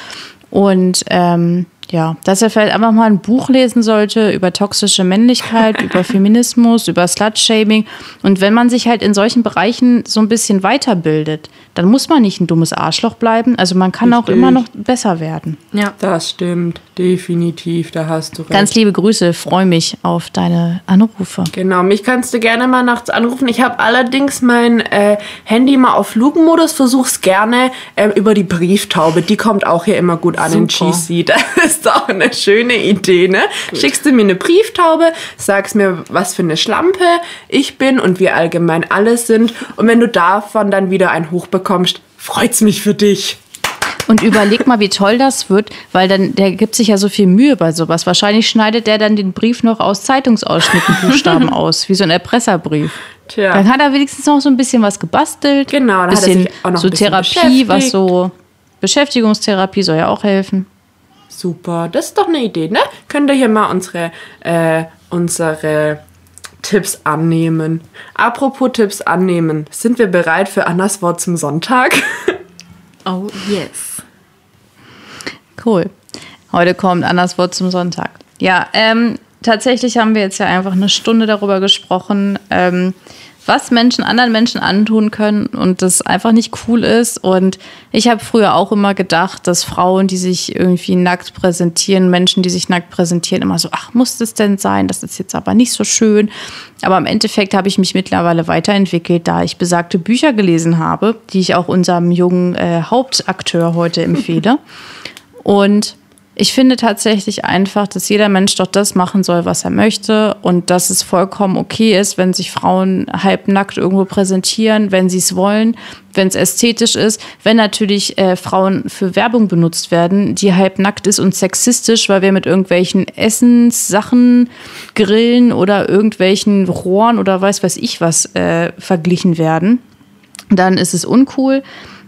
Und ähm, ja, dass er vielleicht einfach mal ein Buch lesen sollte über toxische Männlichkeit, über Feminismus, über Slut-Shaming. Und wenn man sich halt in solchen Bereichen so ein bisschen weiterbildet, dann muss man nicht ein dummes Arschloch bleiben. Also man kann auch Richtig. immer noch besser werden. Ja. Das stimmt, definitiv, da hast du recht. Ganz liebe Grüße, freue mich auf deine Anrufe. Genau, mich kannst du gerne mal nachts anrufen. Ich habe allerdings mein äh, Handy mal auf Flugmodus, versuch's gerne ähm, über die Brieftaube. Die kommt auch hier immer gut an in Super. GC. Das ist auch eine schöne Idee, ne? Schickst du mir eine Brieftaube, sagst mir, was für eine Schlampe ich bin und wir allgemein alle sind. Und wenn du davon dann wieder ein Hoch bekommst, freut's mich für dich. Und überleg mal, wie toll das wird, weil dann der gibt sich ja so viel Mühe bei sowas. Wahrscheinlich schneidet der dann den Brief noch aus Zeitungsausschnitten Buchstaben aus, wie so ein Erpresserbrief. Tja. Dann hat er wenigstens noch so ein bisschen was gebastelt. Genau, da hat er bisschen, sich auch noch so ein bisschen Therapie, was so Beschäftigungstherapie soll ja auch helfen. Super, das ist doch eine Idee, ne? Könnt ihr hier mal unsere, äh, unsere Tipps annehmen. Apropos Tipps annehmen, sind wir bereit für Annas Wort zum Sonntag? Oh, yes. Cool. Heute kommt Annas Wort zum Sonntag. Ja, ähm, tatsächlich haben wir jetzt ja einfach eine Stunde darüber gesprochen, ähm, was Menschen anderen Menschen antun können und das einfach nicht cool ist. Und ich habe früher auch immer gedacht, dass Frauen, die sich irgendwie nackt präsentieren, Menschen, die sich nackt präsentieren, immer so, ach, muss das denn sein? Das ist jetzt aber nicht so schön. Aber im Endeffekt habe ich mich mittlerweile weiterentwickelt, da ich besagte Bücher gelesen habe, die ich auch unserem jungen äh, Hauptakteur heute empfehle. Und ich finde tatsächlich einfach, dass jeder Mensch doch das machen soll, was er möchte und dass es vollkommen okay ist, wenn sich Frauen halbnackt irgendwo präsentieren, wenn sie es wollen, wenn es ästhetisch ist, wenn natürlich äh, Frauen für Werbung benutzt werden, die halbnackt ist und sexistisch, weil wir mit irgendwelchen Essenssachen, Grillen oder irgendwelchen Rohren oder weiß weiß ich was äh, verglichen werden dann ist es uncool.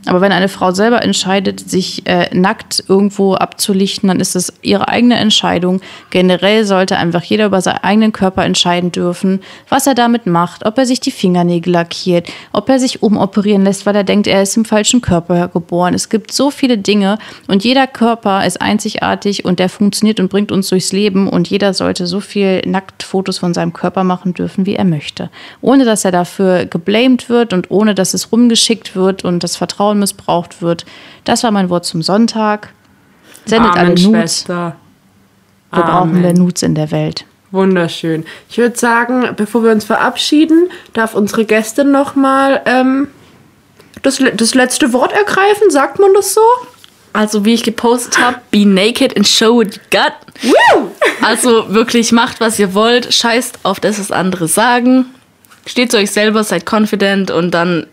Aber wenn eine Frau selber entscheidet, sich äh, nackt irgendwo abzulichten, dann ist es ihre eigene Entscheidung. Generell sollte einfach jeder über seinen eigenen Körper entscheiden dürfen, was er damit macht, ob er sich die Fingernägel lackiert, ob er sich umoperieren lässt, weil er denkt, er ist im falschen Körper geboren. Es gibt so viele Dinge und jeder Körper ist einzigartig und der funktioniert und bringt uns durchs Leben und jeder sollte so viel Nacktfotos von seinem Körper machen dürfen, wie er möchte. Ohne dass er dafür geblamed wird und ohne dass es rumgeschickt wird und das Vertrauen missbraucht wird. Das war mein Wort zum Sonntag. Sendet alle Nudes. Schwester. Wir brauchen Amen. mehr Nudes in der Welt. Wunderschön. Ich würde sagen, bevor wir uns verabschieden, darf unsere Gästin nochmal ähm, das, das letzte Wort ergreifen. Sagt man das so? Also, wie ich gepostet habe, be naked and show what you got. Also wirklich macht, was ihr wollt. Scheißt auf das, was andere sagen. Steht zu euch selber, seid confident und dann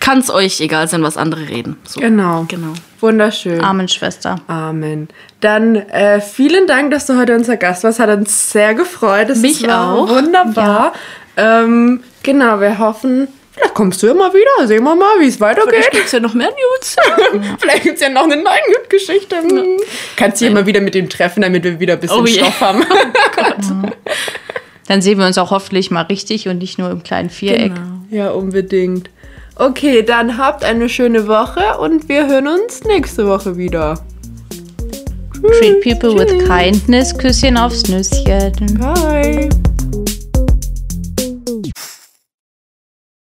kann es euch egal sein, was andere reden. So. Genau. Genau. Wunderschön. Amen, Schwester. Amen. Dann äh, vielen Dank, dass du heute unser Gast warst. Hat uns sehr gefreut. Es Mich war auch. Wunderbar. Ähm, genau, wir hoffen, vielleicht kommst du ja mal wieder, sehen wir mal, wie es Vielleicht weitergeht. gibt es ja noch mehr News. Vielleicht gibt es ja noch eine neue Geschichte. Hm. Kannst du ja mal wieder mit dem treffen, damit wir wieder ein bisschen Oh. Stoff haben. Dann sehen wir uns auch hoffentlich mal richtig und nicht nur im kleinen Viereck. Genau. ja, unbedingt. Okay, dann habt eine schöne Woche und wir hören uns nächste Woche wieder. Treat people with kindness. Küsschen aufs Nüsschen. Bye.